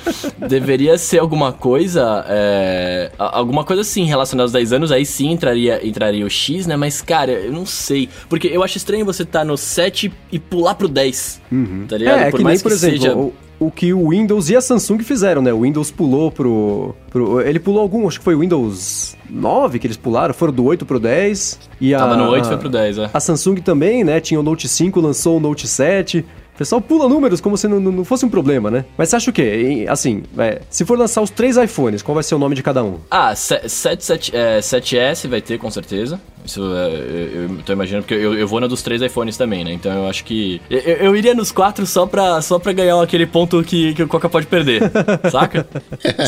[SPEAKER 2] deveria ser alguma coisa. é, alguma coisa assim relacionada aos 10 anos. Aí sim entraria, entraria o X, né? Mas, cara, eu não sei. Porque eu acho estranho você estar no 7 e pular pro 10. Tá ligado?
[SPEAKER 1] É, é que nem, por exemplo,
[SPEAKER 2] seja-
[SPEAKER 1] o, o que o Windows e a Samsung fizeram, né? O Windows pulou pro, pro- Ele pulou algum, acho que foi o Windows 9 que eles pularam, foram do 8 pro 10. E a,
[SPEAKER 2] Tava no 8 e foi pro 10, é.
[SPEAKER 1] A Samsung também, né? Tinha o Note 5, lançou o Note 7. O pessoal pula números como se não, não- fosse um problema, né? Mas você acha o quê? Assim, é, se for lançar os três iPhones, qual vai ser o nome de cada um?
[SPEAKER 2] Ah, 7, 7, é, 7S vai ter, com certeza. Isso é, eu, eu tô imaginando, porque eu, eu vou na dos três iPhones também, né? Então eu acho que. Eu, eu iria nos quatro só pra, só pra ganhar aquele ponto que, que o Coca pode perder, saca?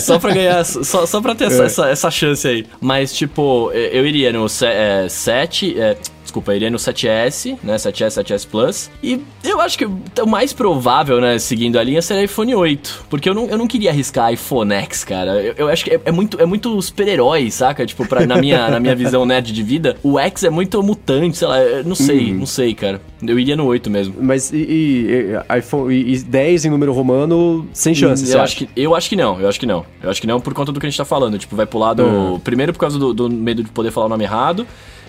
[SPEAKER 2] Só pra ganhar. Só, só pra ter essa, essa, essa chance aí. Mas, tipo, eu eu iria no 7. É, Desculpa, eu iria no 7S, né? 7S, 7S Plus. E eu acho que o mais provável, né, seguindo a linha, seria iPhone 8. Porque eu não, eu não queria arriscar iPhone X, cara. Eu, eu acho que é, é muito, é muito super-herói, saca? Tipo, pra, na, minha, na minha visão nerd de vida, o X é muito mutante, sei lá. Não sei, não sei, cara. Eu iria no 8 mesmo.
[SPEAKER 1] Mas e, e- iPhone e, e 10 em número romano, sem chance, você
[SPEAKER 2] eu, acho que, eu acho que não, eu acho que não. Eu acho que não por conta do que a gente tá falando. Tipo, vai pular do.
[SPEAKER 1] Uhum.
[SPEAKER 2] Primeiro por causa do, do medo de poder falar o nome errado.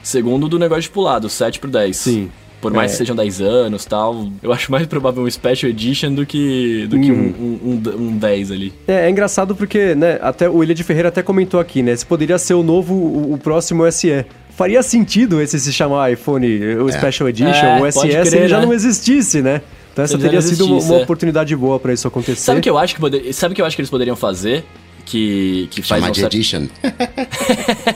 [SPEAKER 2] Segundo, do negócio de pular, do 7 pro 10.
[SPEAKER 1] Sim.
[SPEAKER 2] Por mais
[SPEAKER 1] É.
[SPEAKER 2] que sejam 10 anos tal, eu acho mais provável um Special Edition do que, do que um, um, um, um 10 ali.
[SPEAKER 1] É, é engraçado porque, né, até o William de Ferreira até comentou aqui, né, se poderia ser o novo, o, o próximo SE. Faria sentido esse se chamar iPhone, o Special Edition,
[SPEAKER 2] É,
[SPEAKER 1] o SE,
[SPEAKER 2] pode
[SPEAKER 1] se
[SPEAKER 2] crer,
[SPEAKER 1] ele já
[SPEAKER 2] né?
[SPEAKER 1] não existisse, né? Então essa
[SPEAKER 2] ele já
[SPEAKER 1] teria sido uma, uma
[SPEAKER 2] é.
[SPEAKER 1] oportunidade boa pra isso acontecer.
[SPEAKER 2] Sabe o que eu acho que poder... Sabe o que eu acho que eles poderiam fazer? Que, que faz
[SPEAKER 3] Chamar
[SPEAKER 2] um
[SPEAKER 3] de
[SPEAKER 2] certo-
[SPEAKER 3] Edition.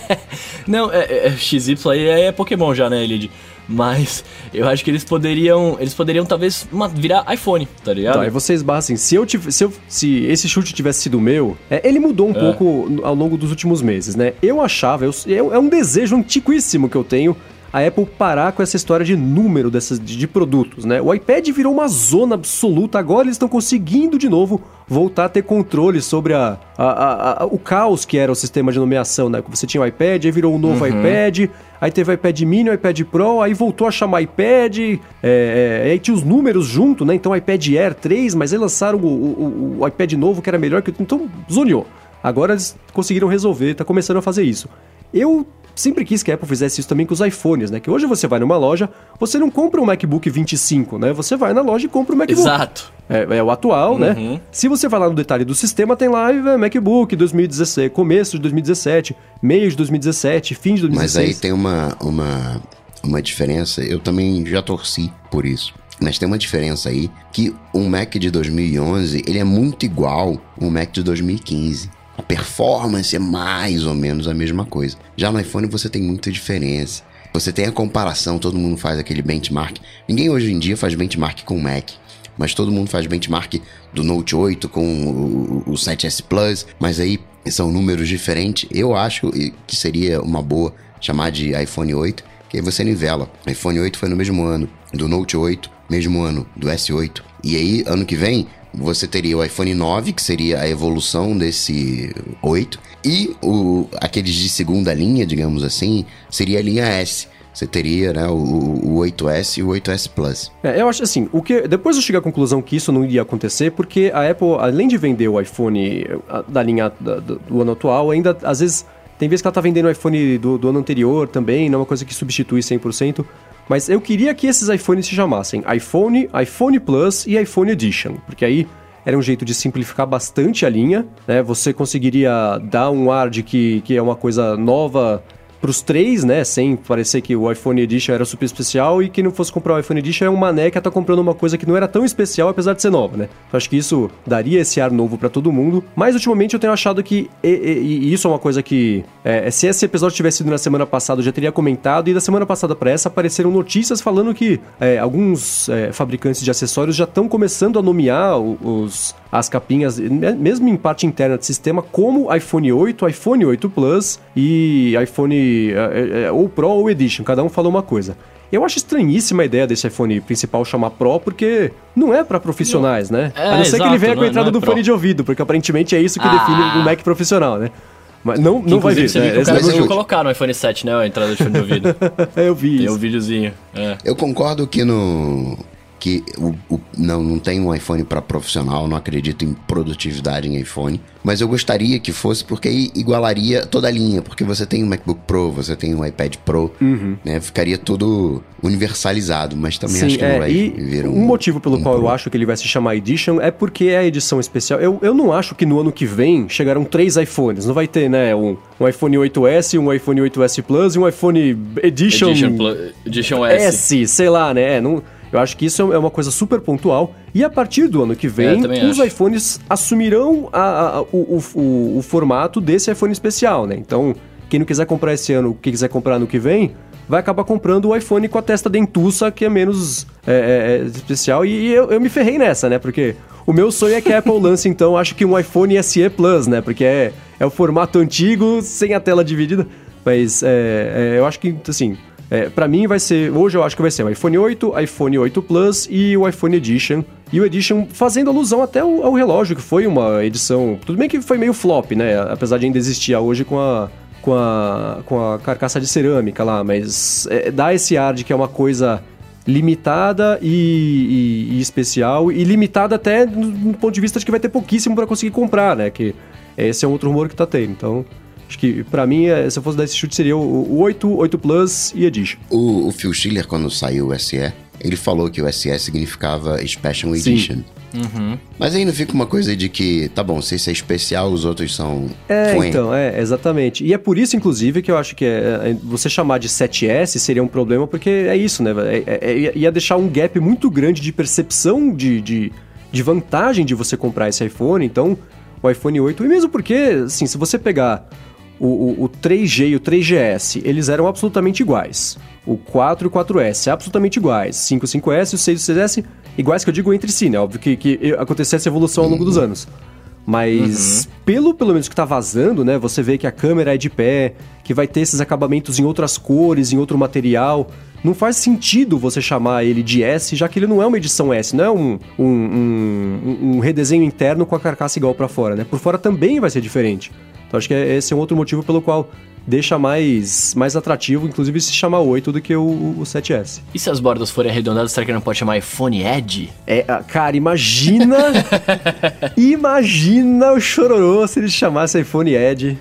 [SPEAKER 2] Não, é, é, é XY aí é Pokémon já, né, Elid? Mas eu acho que eles poderiam. Eles poderiam talvez uma- virar iPhone, tá ligado?
[SPEAKER 1] Tá, aí você esbarra assim, se, eu tive, se, eu, se esse chute tivesse sido meu, é, ele mudou um pouco no- ao longo dos últimos meses, né? Eu achava, eu, eu- é um desejo antiquíssimo que eu tenho, a Apple parar com essa história de número dessas, de, produtos, né? O iPad virou uma zona absoluta, agora eles estão conseguindo de novo voltar a ter controle sobre a, a- a- o caos que era o sistema de nomeação, né? Você tinha o iPad, aí virou um novo iPad, aí teve o iPad mini, o iPad Pro, aí voltou a chamar iPad, é, é, aí tinha os números junto, né? Então iPad Air 3, mas aí lançaram o, o- o iPad novo que era melhor que o... Então, zoneou. Agora eles conseguiram resolver, tá começando a fazer isso. Eu sempre quis que a Apple fizesse isso também com os iPhones, né? Que hoje você vai numa loja, você não compra um MacBook 25, né? Você vai na loja e compra um MacBook.
[SPEAKER 2] Exato.
[SPEAKER 1] É, é o atual, né? Se você vai lá no detalhe do sistema, tem lá é, MacBook 2016, começo de 2017, meio de 2017, fim de 2016.
[SPEAKER 3] Mas aí tem uma, uma, uma diferença. Eu também já torci por isso. Mas tem uma diferença aí que um Mac de 2011 ele é muito igual um Mac de 2015. A performance é mais ou menos a mesma coisa. Já no iPhone você tem muita diferença. Você tem a comparação, todo mundo faz aquele benchmark. Ninguém hoje em dia faz benchmark com o Mac. Mas todo mundo faz benchmark do Note 8 com o, o 7S Plus. Mas aí são números diferentes. Eu acho que seria uma boa chamar de iPhone 8, que aí você nivela. iPhone 8 foi no mesmo ano do Note 8, mesmo ano do S8. E aí, ano que vem, você teria o iPhone 9, que seria a evolução desse 8, e o, aqueles de segunda linha, digamos assim, seria a linha S. Você teria né, o, o 8S e o 8S Plus.
[SPEAKER 1] É, eu acho assim, o que depois eu cheguei à conclusão que isso não iria acontecer, porque a Apple, além de vender o iPhone da linha da, do ano atual, ainda às vezes tem vezes que ela tá vendendo o iPhone do, do ano anterior também, não é uma coisa que substitui 100%. Mas eu queria que esses iPhones se chamassem iPhone, iPhone Plus e iPhone Edition, porque aí era um jeito de simplificar bastante a linha, né? Você conseguiria dar um ar de que, que é uma coisa nova para os três, né? Sem parecer que o iPhone Edition era super especial e quem não fosse comprar o iPhone Edition é um mané que tá comprando uma coisa que não era tão especial, apesar de ser nova, né? Eu acho que isso daria esse ar novo para todo mundo. Mas ultimamente eu tenho achado que, e, e, e isso é uma coisa que, é, se esse episódio tivesse sido na semana passada, eu já teria comentado. E da semana passada para essa apareceram notícias falando que é, alguns é, fabricantes de acessórios já estão começando a nomear os, as capinhas, mesmo em parte interna do sistema, como iPhone 8, iPhone 8 Plus e iPhone é, é, ou Pro ou Edition. Cada um falou uma coisa. Eu acho estranhíssima a ideia desse iPhone principal chamar Pro, porque não é para profissionais, né? É, a não ser que ele venha com a entrada é do Pro. fone de ouvido, porque aparentemente é isso que ah. define um Mac profissional, né? Mas não, não vai vir.
[SPEAKER 2] Você né? viu que o cara colocar no iPhone 7, né? A entrada de fone de ouvido.
[SPEAKER 1] eu vi
[SPEAKER 2] Tem isso. um videozinho. É.
[SPEAKER 3] Eu concordo que no que o, o, não, não tem um iPhone para profissional, não acredito em produtividade em iPhone, mas eu gostaria que fosse porque aí igualaria toda a linha, porque você tem um MacBook Pro, você tem um iPad Pro, uhum. né? Ficaria tudo universalizado, mas também Sim, acho que é, não vai vir
[SPEAKER 1] um. Um motivo pelo um qual Pro. eu acho que ele vai se chamar Edition é porque é a edição especial. Eu, eu não acho que no ano que vem chegarão três iPhones. Não vai ter, né? Um, um iPhone 8S, um iPhone 8S Plus e um iPhone Edition.
[SPEAKER 2] Edition, Edition S.
[SPEAKER 1] S, sei lá, né? Não eu acho que isso é uma coisa super pontual. E a partir do ano que vem, é, os acho. iPhones assumirão a, a, o, o, o, formato desse iPhone especial, né? Então, quem não quiser comprar esse ano, quem quiser comprar no que vem, vai acabar comprando o iPhone com a testa dentuça, que é menos é, é, é especial. E, e eu, eu me ferrei nessa, né? Porque o meu sonho é que a Apple lance, então, acho que um iPhone SE Plus, né? Porque é, é o formato antigo, sem a tela dividida. Mas é, é, eu acho que, assim, é, para mim vai ser, hoje eu acho que vai ser o iPhone 8, iPhone 8 Plus e o iPhone Edition. E o Edition fazendo alusão até ao, ao relógio, que foi uma edição. Tudo bem que foi meio flop, né? Apesar de ainda existir hoje com a, com a, com a carcaça de cerâmica lá, mas é, dá esse ar de que é uma coisa limitada e, e, e, especial, e limitada até no, no, ponto de vista de que vai ter pouquíssimo para conseguir comprar, né? Que esse é um outro rumor que tá tendo. Então, Acho que, para mim, é, se eu fosse dar esse chute, seria o, 8, 8 Plus e Edition.
[SPEAKER 3] O, o Phil Schiller, quando saiu o SE, ele falou que o SE significava Special Edition. Uhum. Mas aí não fica uma coisa de que, tá bom, se esse é especial, os outros são.
[SPEAKER 1] É, então, é, exatamente. E é por isso, inclusive, que eu acho que é, é você chamar de 7S seria um problema, porque é isso, né? É, é, é, ia deixar um gap muito grande de percepção de, de, de vantagem de você comprar esse iPhone. Então, o iPhone 8, e mesmo porque, assim, se você pegar o, o, o 3G e o 3GS, eles eram absolutamente iguais. O 4 e o 4S, absolutamente iguais. 5 5S e o 6 e o 6S, iguais que eu digo entre si, né? Óbvio que, que aconteceu essa evolução ao longo dos anos. Mas uhum. pelo pelo menos que tá vazando, né? Você vê que a câmera é de pé, que vai ter esses acabamentos em outras cores, em outro material. Não faz sentido você chamar ele de S, já que ele não é uma edição S, não é um, um, um, um redesenho interno com a carcaça igual para fora, né? Por fora também vai ser diferente. Então acho que é, esse é um outro motivo pelo qual deixa mais, mais atrativo, inclusive se chamar 8 do que o, o 7S.
[SPEAKER 2] E se as bordas forem arredondadas, será que não pode chamar iPhone Edge?
[SPEAKER 1] É, ah, cara, imagina. imagina o chororô se ele chamasse iPhone Edge.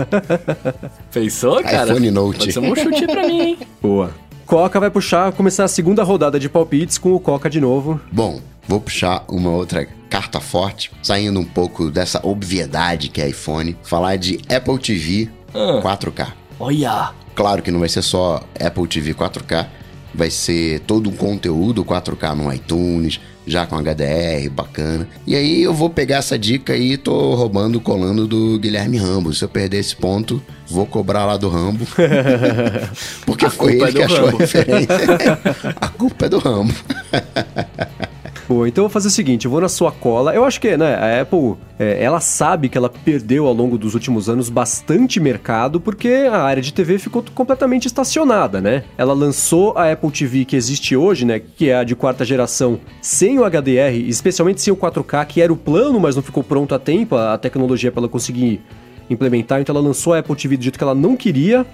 [SPEAKER 2] Pensou, cara?
[SPEAKER 3] iPhone Note.
[SPEAKER 2] Pode ser um chute pra mim, hein?
[SPEAKER 1] Boa. Coca vai puxar, começar a segunda rodada de palpites com o Coca de novo.
[SPEAKER 3] Bom, vou puxar uma outra carta forte, saindo um pouco dessa obviedade que é iPhone, falar de Apple TV ah. 4K.
[SPEAKER 2] Olha!
[SPEAKER 3] Claro que não vai ser só Apple TV 4K, vai ser todo um conteúdo 4K no iTunes, já com HDR, bacana. E aí eu vou pegar essa dica e tô roubando, colando do Guilherme Rambo. Se eu perder esse ponto, vou cobrar lá do Rambo. Porque a foi ele é que achou Rambo. a referência. a culpa é do Rambo.
[SPEAKER 1] Pô, então eu vou fazer o seguinte, eu vou na sua cola. Eu acho que, né, a Apple, é, ela sabe que ela perdeu ao longo dos últimos anos bastante mercado porque a área de TV ficou completamente estacionada, né? Ela lançou a Apple TV que existe hoje, né, que é a de quarta geração, sem o HDR, especialmente sem o 4K, que era o plano, mas não ficou pronto a tempo, a tecnologia para ela conseguir implementar, então ela lançou a Apple TV do jeito que ela não queria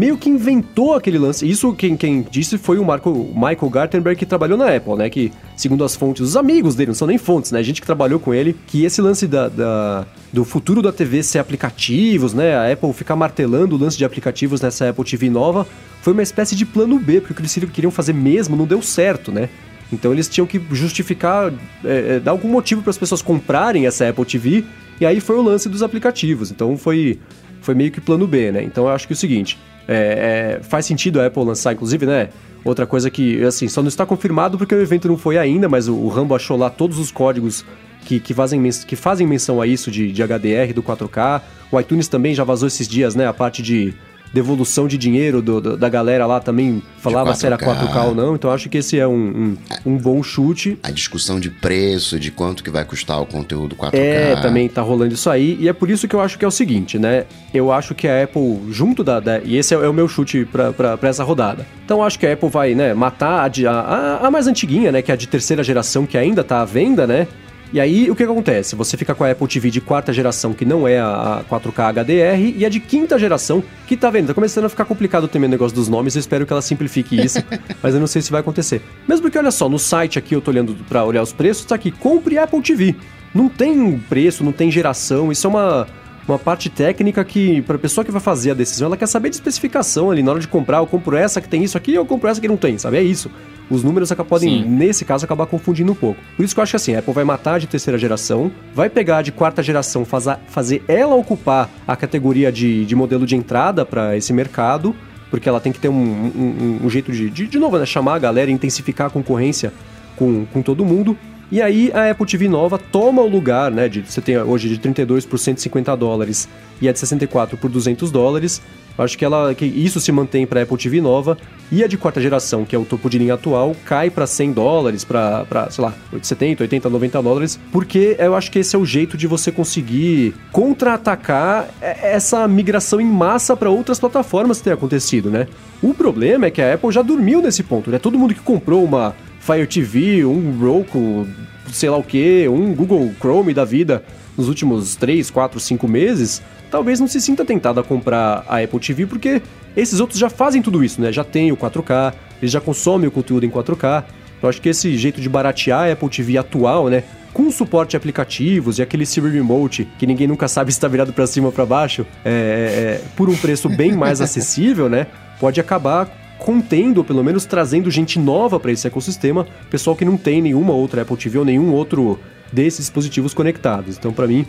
[SPEAKER 1] meio que inventou aquele lance. Isso quem, quem disse foi o Marco, Michael Gartenberg, que trabalhou na Apple, né? Que, segundo as fontes, os amigos dele, não são nem fontes, né? Gente que trabalhou com ele, que esse lance da, da do futuro da TV ser aplicativos, né? A Apple ficar martelando o lance de aplicativos nessa Apple TV nova foi uma espécie de plano B, porque o que eles queriam fazer mesmo não deu certo, né? Então eles tinham que justificar, é, é, dar algum motivo para as pessoas comprarem essa Apple TV, e aí foi o lance dos aplicativos. Então foi, foi meio que plano B, né? Então eu acho que é o seguinte: é, é, faz sentido a Apple lançar, inclusive, né? Outra coisa que, assim, só não está confirmado porque o evento não foi ainda, mas o, o Rambo achou lá todos os códigos que, que, fazem, que fazem menção a isso de, de HDR, do 4K. O iTunes também já vazou esses dias, né? A parte de devolução de dinheiro do, do, da galera lá também falava se era 4K ou não, então acho que esse é um, um, um, bom chute.
[SPEAKER 3] A discussão de preço, de quanto que vai custar o conteúdo 4K.
[SPEAKER 1] É, também tá rolando isso aí, e é por isso que eu acho que é o seguinte, né? Eu acho que a Apple, junto da. da e esse é, é, o meu chute para essa rodada. Então acho que a Apple vai, né, matar a, de, a, a mais antiguinha, né? Que é a de terceira geração, que ainda tá à venda, né? E aí, o que, que acontece? Você fica com a Apple TV de quarta geração, que não é a 4K HDR, e a de quinta geração, que tá vendo, tá começando a ficar complicado também o negócio dos nomes, eu espero que ela simplifique isso, mas eu não sei se vai acontecer. Mesmo porque, olha só, no site aqui, eu tô olhando para olhar os preços, tá aqui, compre Apple TV. Não tem preço, não tem geração, isso é uma uma parte técnica que, para a pessoa que vai fazer a decisão, ela quer saber de especificação ali na hora de comprar. Eu compro essa que tem isso aqui, eu compro essa que não tem, sabe? É isso os números podem, Sim. nesse caso, acabar confundindo um pouco. Por isso que eu acho que assim, a Apple vai matar de terceira geração, vai pegar de quarta geração, fazer, fazer ela ocupar a categoria de, de modelo de entrada para esse mercado, porque ela tem que ter um, um, um jeito de, de, de novo, né, chamar a galera, intensificar a concorrência com, com todo mundo. E aí a Apple TV nova toma o lugar, né? De, você tem hoje de 32 por 150 dólares e a de 64 por 200 dólares. Acho que ela que isso se mantém para Apple TV nova e a de quarta geração, que é o topo de linha atual, cai para 100 dólares, para, sei lá, 70, 80, 90 dólares, porque eu acho que esse é o jeito de você conseguir contra-atacar essa migração em massa para outras plataformas que tem acontecido, né? O problema é que a Apple já dormiu nesse ponto, né? Todo mundo que comprou uma Fire TV, um Roku, sei lá o que, um Google Chrome da vida nos últimos 3, 4, 5 meses, talvez não se sinta tentado a comprar a Apple TV, porque esses outros já fazem tudo isso, né? Já tem o 4K, eles já consomem o conteúdo em 4K. Eu acho que esse jeito de baratear a Apple TV atual, né? Com suporte a aplicativos e aquele Siri Remote, que ninguém nunca sabe se está virado para cima ou para baixo, é, é, é, por um preço bem mais acessível, né? Pode acabar contendo, ou pelo menos trazendo gente nova para esse ecossistema, pessoal que não tem nenhuma outra Apple TV ou nenhum outro desses dispositivos conectados. Então, para mim,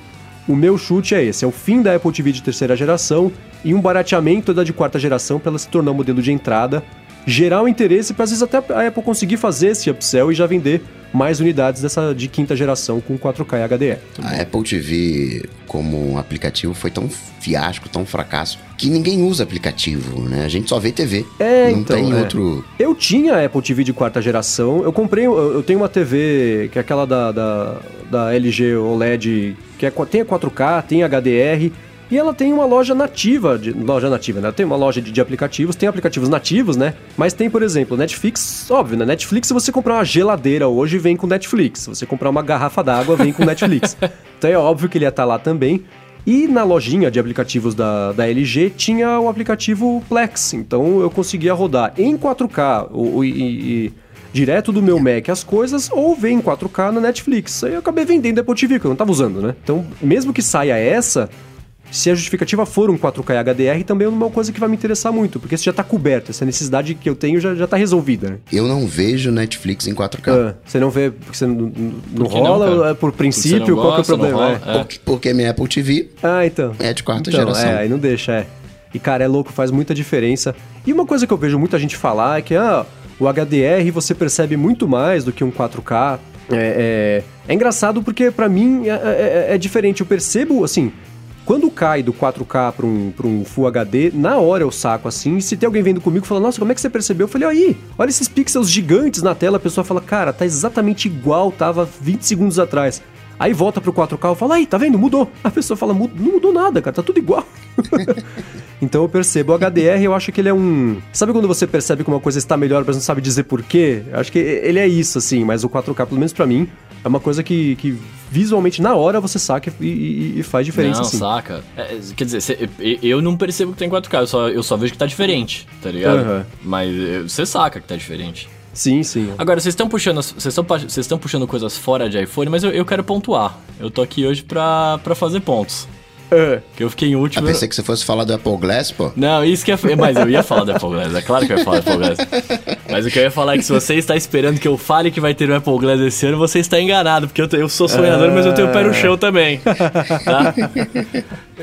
[SPEAKER 1] o meu chute é esse: é o fim da Apple TV de terceira geração e um barateamento da de quarta geração para ela se tornar um modelo de entrada, gerar o um interesse para às vezes até a Apple conseguir fazer esse upsell e já vender mais unidades dessa de quinta geração com 4K e HDR.
[SPEAKER 3] A Apple TV como aplicativo foi tão fiasco, tão fracasso, que ninguém usa aplicativo, né? A gente só vê TV.
[SPEAKER 1] É,
[SPEAKER 3] não
[SPEAKER 1] então,
[SPEAKER 3] tem
[SPEAKER 1] é.
[SPEAKER 3] outro.
[SPEAKER 1] Eu tinha a Apple TV de quarta geração. Eu comprei, eu tenho uma TV que é aquela da, da, da LG OLED, que é, tem a 4K, tem HDR. E ela tem uma loja nativa, de, loja nativa, né? Tem uma loja de, de, aplicativos, tem aplicativos nativos, né? Mas tem, por exemplo, Netflix, óbvio, né? Netflix, se você comprar uma geladeira hoje, vem com Netflix. Se você comprar uma garrafa d'água, vem com Netflix. então é óbvio que ele ia estar tá lá também. E na lojinha de aplicativos da, da LG tinha o aplicativo Plex. Então eu conseguia rodar em 4K o, e, e, direto do meu Mac as coisas ou ver em 4K na Netflix. Aí eu acabei vendendo a Apple TV, que eu não estava usando, né? Então, mesmo que saia essa, se a justificativa for um 4K HDR, também é uma coisa que vai me interessar muito, porque isso já está coberto, essa necessidade que eu tenho já, já tá resolvida, né?
[SPEAKER 3] Eu não vejo Netflix em 4K.
[SPEAKER 1] Ah, você não vê porque você não, não rola, não, é por princípio, qual gosta, que é o problema?
[SPEAKER 3] É. é. Porque, porque minha Apple TV
[SPEAKER 1] ah, então.
[SPEAKER 3] é de quarta
[SPEAKER 1] então,
[SPEAKER 3] geração.
[SPEAKER 1] É, aí não deixa, é. E cara, é louco, faz muita diferença. E uma coisa que eu vejo muita gente falar é que ah, o HDR você percebe muito mais do que um 4K. É, é, é engraçado porque para mim é, é, é, diferente. Eu percebo, assim, Quando cai do 4K para um, pra um Full HD, na hora eu saco assim. E se tem alguém vendo comigo fala, nossa, como é que você percebeu? Eu falei, aí, olha esses pixels gigantes na tela. A pessoa fala, cara, tá exatamente igual tava 20 segundos atrás. Aí volta pro 4K, eu falo, aí, tá vendo? Mudou. A pessoa fala, não mudou nada, cara, tá tudo igual. então eu percebo. O HDR, eu acho que ele é um. Sabe quando você percebe que uma coisa está melhor, mas não sabe dizer porquê? Eu acho que ele é isso, assim, mas o 4K, pelo menos para mim, é uma coisa que, que visualmente na hora você saca e, e, e faz diferença.
[SPEAKER 2] Não,
[SPEAKER 1] assim.
[SPEAKER 2] saca. É, quer dizer, cê, eu não percebo que tem 4K, eu só, eu só vejo que tá diferente, tá ligado? Uhum. Mas você saca que tá diferente.
[SPEAKER 1] Sim, sim.
[SPEAKER 2] Agora, vocês estão puxando, vocês estão, vocês estão puxando coisas fora de iPhone, mas eu, eu quero pontuar. Eu tô aqui hoje pra, pra fazer pontos. Que eu fiquei em último.
[SPEAKER 3] Eu pensei que você fosse falar do Apple Glass, pô.
[SPEAKER 2] Não, isso que é. Mas eu ia falar do Apple Glass, é claro que eu ia falar do Apple Glass. Mas o que eu ia falar é que se você está esperando que eu fale que vai ter um Apple Glass esse ano, você está enganado, porque eu, eu sou sonhador, mas eu tenho o pé no chão também. Tá?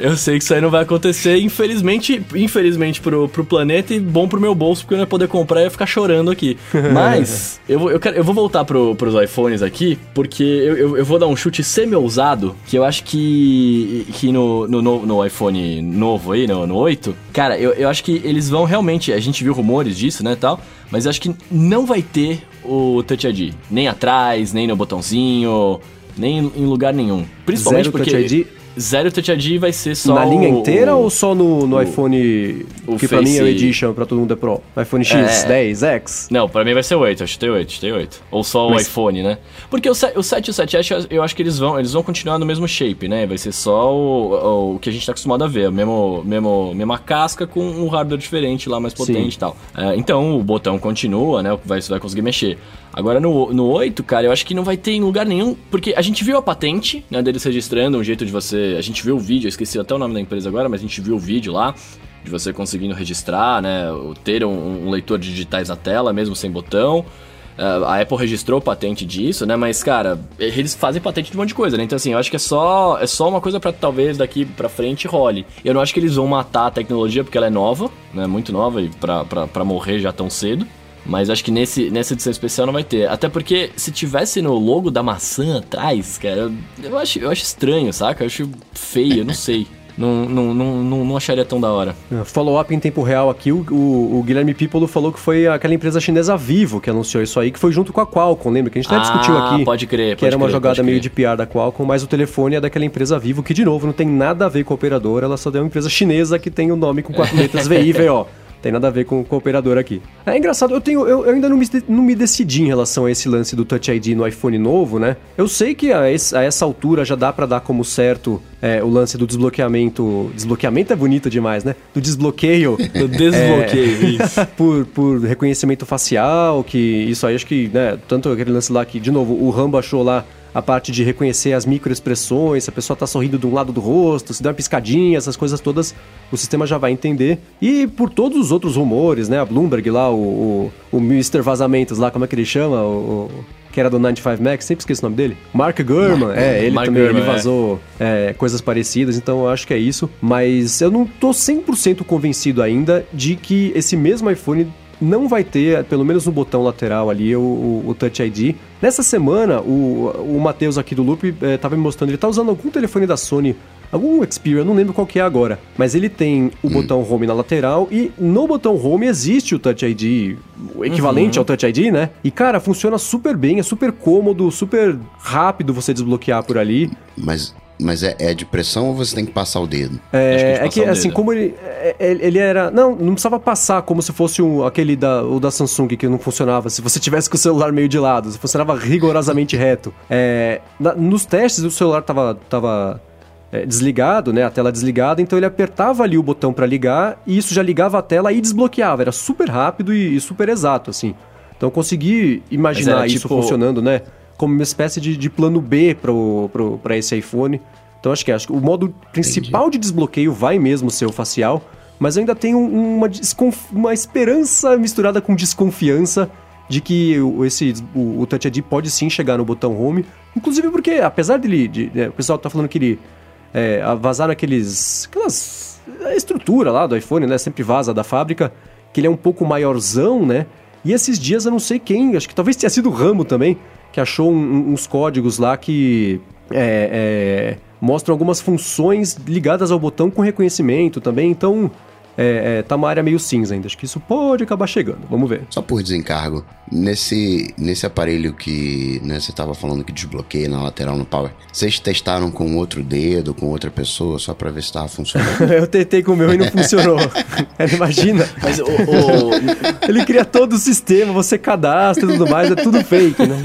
[SPEAKER 2] Eu sei que isso aí não vai acontecer, infelizmente, infelizmente pro, pro planeta e bom pro meu bolso, porque eu não ia poder comprar e ia ficar chorando aqui. Mas, eu, eu, quero, eu vou voltar pro, pros iPhones aqui, porque eu, eu, eu vou dar um chute semi-ousado, que eu acho que, que no, no, no, no iPhone novo aí, no, no 8, cara, eu, eu acho que eles vão realmente, a gente viu rumores disso, né, tal, mas eu acho que não vai ter o Touch ID, nem atrás, nem no botãozinho, nem em lugar nenhum. Principalmente
[SPEAKER 1] Zero
[SPEAKER 2] porque...
[SPEAKER 1] Touch ID
[SPEAKER 2] Zero Touch ID vai ser só.
[SPEAKER 1] Na linha
[SPEAKER 2] o,
[SPEAKER 1] inteira
[SPEAKER 2] o,
[SPEAKER 1] ou só no, no o, iPhone. O que face... pra mim é o Edition, pra todo mundo é Pro? iPhone X, é... 10, X?
[SPEAKER 2] Não, pra mim vai ser 8, acho que tem 8, tem 8. Ou só Mas... o iPhone, né? Porque o, o 7 e o 7S eu acho que eles vão, eles vão continuar no mesmo shape, né? Vai ser só o, o que a gente tá acostumado a ver, mesmo, mesmo, mesma casca com um hardware diferente lá, mais potente e tal. É, então o botão continua, né? Vai, você vai conseguir mexer. Agora no, no 8, cara, eu acho que não vai ter em lugar nenhum, porque a gente viu a patente, né, deles registrando, um jeito de A gente viu o vídeo, eu esqueci até o nome da empresa agora, mas a gente viu o vídeo lá, de você conseguindo registrar, né, ter um, um leitor de digitais na tela, mesmo sem botão. Uh, a Apple registrou patente disso, né? Mas, cara, eles fazem patente de um monte de coisa, né? Então, assim, eu acho que é só, é só uma coisa para talvez daqui pra frente role. Eu não acho que eles vão matar a tecnologia porque ela é nova, né? Muito nova e pra, pra, pra morrer já tão cedo. Mas acho que nesse, nessa edição especial não vai ter. Até porque se tivesse no logo da maçã atrás, cara, eu acho, eu acho estranho, saca? Eu acho feio, eu não sei. Não, não, não, não, acharia tão da hora.
[SPEAKER 1] É, follow-up em tempo real aqui, o, o, o, Guilherme Pipolo falou que foi aquela empresa chinesa Vivo que anunciou isso aí, que foi junto com a Qualcomm, lembra? Que a gente até ah, discutiu aqui.
[SPEAKER 2] pode crer,
[SPEAKER 1] Que era uma jogada meio de PR da Qualcomm, mas o telefone é daquela empresa Vivo, que de novo não tem nada a ver com a operadora, ela só deu uma empresa chinesa que tem o um nome com quatro letras VI, VO. Tem nada a ver com, o operador aqui. É engraçado, eu tenho. Eu, eu ainda não me, não me decidi em relação a esse lance do Touch ID no iPhone novo, né? Eu sei que a, esse, a essa altura já dá para dar como certo é, o lance do desbloqueamento. Desbloqueamento é bonito demais, né? Do desbloqueio.
[SPEAKER 2] do desbloqueio, é, isso.
[SPEAKER 1] por, por reconhecimento facial, que isso aí acho que, né? Tanto aquele lance lá que, de novo, o Rambo achou lá a parte de reconhecer as microexpressões, se a pessoa está sorrindo de um lado do rosto, se der uma piscadinha, essas coisas todas, o sistema já vai entender. E por todos os outros rumores, né? A Bloomberg lá, o, o, o Mr. Vazamentos lá, como é que ele chama? O, que era do 95 Max, sempre esqueço o nome dele. Mark Gurman, Mark, é, ele Mark também Gurman, ele é. vazou é. É, coisas parecidas, então eu acho que é isso. Mas eu não tô 100% convencido ainda de que esse mesmo iPhone não vai ter, pelo menos no botão lateral ali, o, o, o Touch ID. Nessa semana, o, o Matheus aqui do Loop estava eh, me mostrando, ele está usando algum telefone da Sony, algum Xperia, não lembro qual que é agora, mas ele tem o hum. botão Home na lateral e no botão Home existe o Touch ID, o equivalente uhum. ao Touch ID, né? E cara, funciona super bem, é super cômodo, super rápido você desbloquear por ali.
[SPEAKER 3] Mas mas é, é, de pressão ou você tem que passar o dedo?
[SPEAKER 1] É, que, é que assim, como ele, é, é, ele era. Não, não precisava passar como se fosse um, aquele da, o da Samsung que não funcionava. Se você tivesse com o celular meio de lado, funcionava rigorosamente reto. É, na, nos testes, o celular tava, tava é, desligado, né? A tela desligada, então ele apertava ali o botão para ligar e isso já ligava a tela e desbloqueava. Era super rápido e, e super exato, assim. Então eu consegui imaginar isso tipo... funcionando, né? Como uma espécie de, de plano B para esse iPhone. Então acho que, acho que o modo principal Entendi. de desbloqueio vai mesmo ser o facial, mas eu ainda tenho uma, uma esperança misturada com desconfiança de que o, esse, o, o Touch ID pode sim chegar no botão Home. Inclusive porque, apesar dele. De, né, o pessoal tá falando que ele é, vazar aqueles. aquelas. a estrutura lá do iPhone, né? Sempre vaza da fábrica. Que ele é um pouco maiorzão, né? E esses dias eu não sei quem, acho que talvez tenha sido o Ramo também, que achou um, uns códigos lá que é, é, mostram algumas funções ligadas ao botão com reconhecimento também, então é, é, tá uma área meio cinza ainda. Acho que isso pode acabar chegando. Vamos ver.
[SPEAKER 3] Só por desencargo, nesse, nesse aparelho que né, você tava falando que desbloqueia na lateral no Power, vocês testaram com outro dedo, com outra pessoa, só pra ver se tava funcionando?
[SPEAKER 1] Eu tentei com o meu e não funcionou. Imagina.
[SPEAKER 2] Mas o, o-
[SPEAKER 1] Ele cria todo o sistema, você cadastra e tudo mais, é tudo fake, né?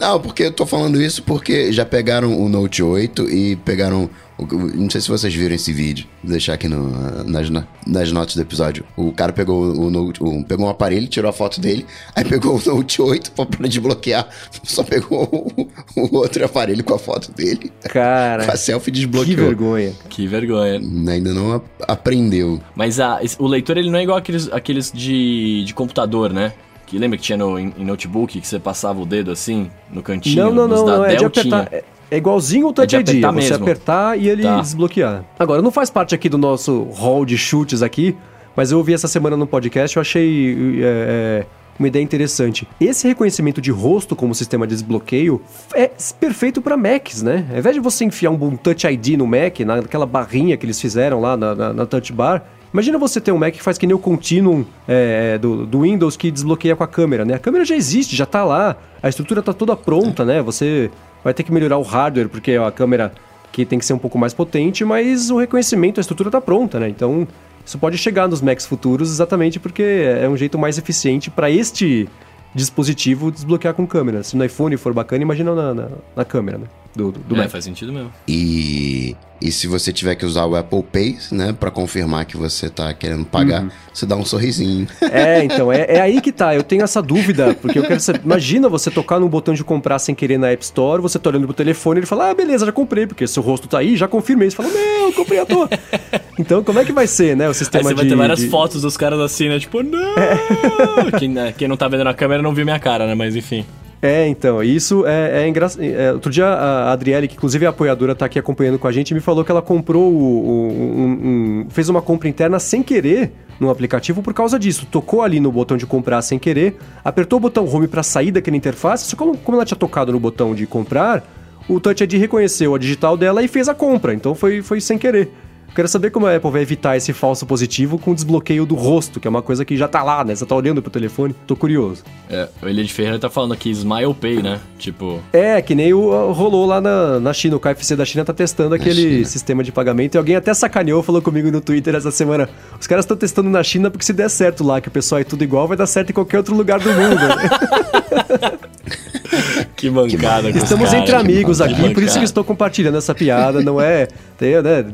[SPEAKER 3] Não, porque eu tô falando isso porque já pegaram o Note 8 e pegaram. Não sei se vocês viram esse vídeo. Vou deixar aqui no- nas, nas notas do episódio. O cara pegou o Note, o- pegou um aparelho, tirou a foto dele, aí pegou o Note 8 pra, pra desbloquear. Só pegou o, o outro aparelho com a foto dele.
[SPEAKER 1] Cara,
[SPEAKER 3] Com a selfie
[SPEAKER 1] que
[SPEAKER 3] desbloqueou.
[SPEAKER 1] vergonha.
[SPEAKER 2] que vergonha.
[SPEAKER 3] Ainda não a- aprendeu.
[SPEAKER 2] Mas a- o leitor ele não é igual aqueles, aqueles de, de computador, né? Que lembra que tinha no, em, em notebook que você passava o dedo assim no cantinho?
[SPEAKER 1] Não, não, não,
[SPEAKER 2] da
[SPEAKER 1] não, é de apertar. É, é igualzinho o Touch
[SPEAKER 2] É
[SPEAKER 1] ID,
[SPEAKER 2] apertar
[SPEAKER 1] você
[SPEAKER 2] mesmo.
[SPEAKER 1] apertar e ele
[SPEAKER 2] Tá.
[SPEAKER 1] desbloquear. Agora, não faz parte aqui do nosso hall de chutes aqui, mas eu ouvi essa semana no podcast, eu achei é, é, uma ideia interessante. Esse reconhecimento de rosto como sistema de desbloqueio é perfeito para Macs, né? Ao invés de você enfiar um, um Touch ID no Mac, naquela barrinha que eles fizeram lá na, na, na Touch Bar, Imagina você ter um Mac que faz que nem o Continuum é, do, do Windows que desbloqueia com a câmera, né? A câmera já existe, já tá lá, a estrutura tá toda pronta, né? Você vai ter que melhorar o hardware, porque a câmera que tem que ser um pouco mais potente, mas o reconhecimento, a estrutura tá pronta, né? Então, isso pode chegar nos Macs futuros exatamente porque é um jeito mais eficiente para este dispositivo desbloquear com câmera. Se no iPhone for bacana, imagina na, na, na câmera, né? Do, do,
[SPEAKER 2] é,
[SPEAKER 1] Mac.
[SPEAKER 2] faz sentido mesmo.
[SPEAKER 3] E, e se você tiver que usar o Apple Pay, né, pra confirmar que você tá querendo pagar, você dá um sorrisinho.
[SPEAKER 1] É, então, é, é aí que tá. Eu tenho essa dúvida, porque eu quero saber. Imagina você tocar no botão de comprar sem querer na App Store, você tá olhando pro telefone e ele fala, ah, beleza, já comprei, porque seu rosto tá aí, já confirmei. Você fala, não, comprei à toa. Então, como é que vai ser, né, o
[SPEAKER 2] Aí
[SPEAKER 1] sistema
[SPEAKER 2] você
[SPEAKER 1] de.
[SPEAKER 2] vai ter várias
[SPEAKER 1] de-
[SPEAKER 2] fotos dos caras assim, né? Tipo, não! Quem, né, quem não tá vendo na câmera não viu minha cara, né? Mas enfim.
[SPEAKER 1] É, então, isso é, é engraçado. outro dia a Adriele, que inclusive é apoiadora, tá aqui acompanhando com a gente, me falou que ela comprou o, o- um- um- fez uma compra interna sem querer no aplicativo por causa disso. Tocou ali no botão de comprar sem querer, apertou o botão home para sair daquela interface, só como, como ela tinha tocado no botão de comprar, o Touch ID reconheceu a digital dela e fez a compra. Então foi, foi sem querer. Quero saber como a Apple vai evitar esse falso positivo com o desbloqueio do rosto, que é uma coisa que já tá lá, né? Você tá olhando pro telefone. Tô curioso.
[SPEAKER 2] É, o Elia de Ferreira tá falando aqui Smile Pay, né? Tipo,
[SPEAKER 1] É, que nem o, rolou lá na, na China. O KFC da China tá testando aquele sistema de pagamento. E alguém até sacaneou, falou comigo no Twitter essa semana. Os caras estão testando na China porque se der certo lá, que o pessoal é tudo igual, vai dar certo em qualquer outro lugar do mundo.
[SPEAKER 2] que mancada.
[SPEAKER 1] Estamos entre amigos
[SPEAKER 2] que
[SPEAKER 1] aqui, por isso que estou compartilhando essa piada, não é? Tem, né?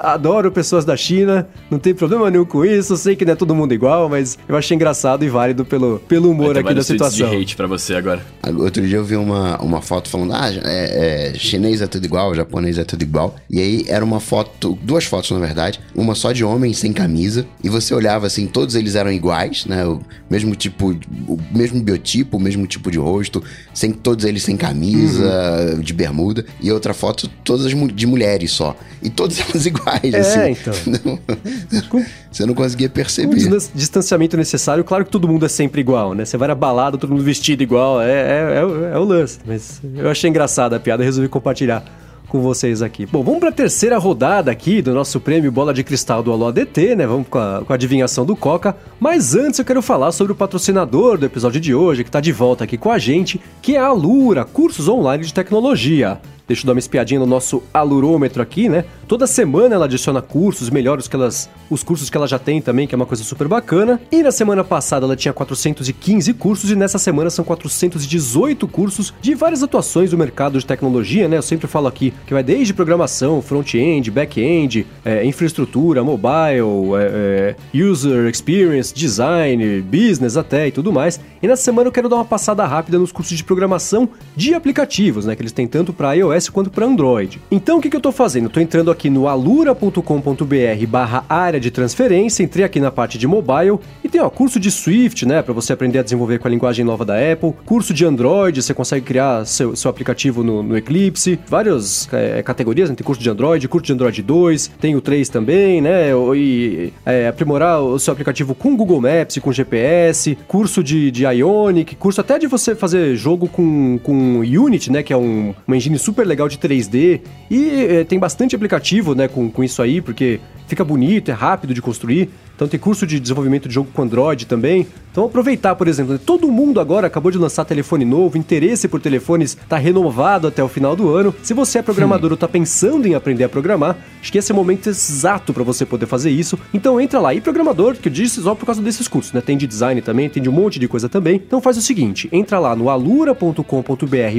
[SPEAKER 1] Adoro pessoas da China, não tem problema nenhum com isso. Sei que não é todo mundo igual, mas eu achei engraçado e válido pelo, pelo humor aqui da situação.
[SPEAKER 2] de hate pra você agora.
[SPEAKER 3] Outro dia eu vi uma, uma foto falando, ah, é, é, chinês é tudo igual, japonês é tudo igual. E aí era uma foto, duas fotos na verdade, uma só de homem sem camisa, e você olhava assim, todos eles eram iguais, né? O mesmo tipo, o mesmo biotipo, o mesmo tipo de rosto, sem todos eles sem camisa, de bermuda, e outra foto todas de mulheres só. E todas elas iguais,
[SPEAKER 1] É,
[SPEAKER 3] assim.
[SPEAKER 1] então.
[SPEAKER 3] Não-
[SPEAKER 1] Com-
[SPEAKER 3] você não conseguia
[SPEAKER 1] Com o
[SPEAKER 3] perceber.
[SPEAKER 1] distan- distanciamento necessário, claro que todo mundo é sempre igual, né? Você vai na balada, todo mundo vestido igual, é, é, é, o- é o lance. Mas eu achei engraçada a piada e resolvi compartilhar com vocês aqui. Bom, vamos para a terceira rodada aqui do nosso prêmio Bola de Cristal do Alô ADT, né? Vamos com a, com a adivinhação do Coca. Mas antes eu quero falar sobre o patrocinador do episódio de hoje, que está de volta aqui com a gente, que é a Alura, cursos online de tecnologia. Deixa eu dar uma espiadinha no nosso alurômetro aqui, né? Toda semana ela adiciona cursos melhores que elas, os cursos que ela já tem também, que é uma coisa super bacana. E na semana passada ela tinha 415 cursos e nessa semana são 418 cursos de várias atuações do mercado de tecnologia, né? Eu sempre falo aqui que vai desde programação, front-end, back-end, é, infraestrutura, mobile, é, é, user experience, design, business até e tudo mais. E nessa semana eu quero dar uma passada rápida nos cursos de programação de aplicativos, né? Que eles têm tanto para iOS quanto para Android. Então o que, que eu tô fazendo? Tô entrando aqui no alura.com.br barra área de transferência, entrei aqui na parte de mobile e tem ó, curso de Swift, né, para você aprender a desenvolver com a linguagem nova da Apple, curso de Android, você consegue criar seu, seu aplicativo no, no Eclipse, várias é, categorias, né, tem curso de Android, curso de Android 2, tem o 3 também, né, e é, aprimorar o seu aplicativo com Google Maps, com GPS, curso de, de Ionic, curso até de você fazer jogo com, com Unity, né, que é um, uma engine super legal de 3D, e é, tem bastante aplicativo, né, com, com isso aí, porque fica bonito, é rápido de construir. Então tem curso de desenvolvimento de jogo com Android também. Então aproveitar, por exemplo, né, todo mundo agora acabou de lançar telefone novo, interesse por telefones está renovado até o final do ano. Se você é programador hum. ou está pensando em aprender a programar, acho que esse é o momento exato para você poder fazer isso. Então entra lá. E programador, que eu disse só por causa desses cursos, né? Tem de design também, tem de um monte de coisa também. Então faz o seguinte, entra lá no alura.com.br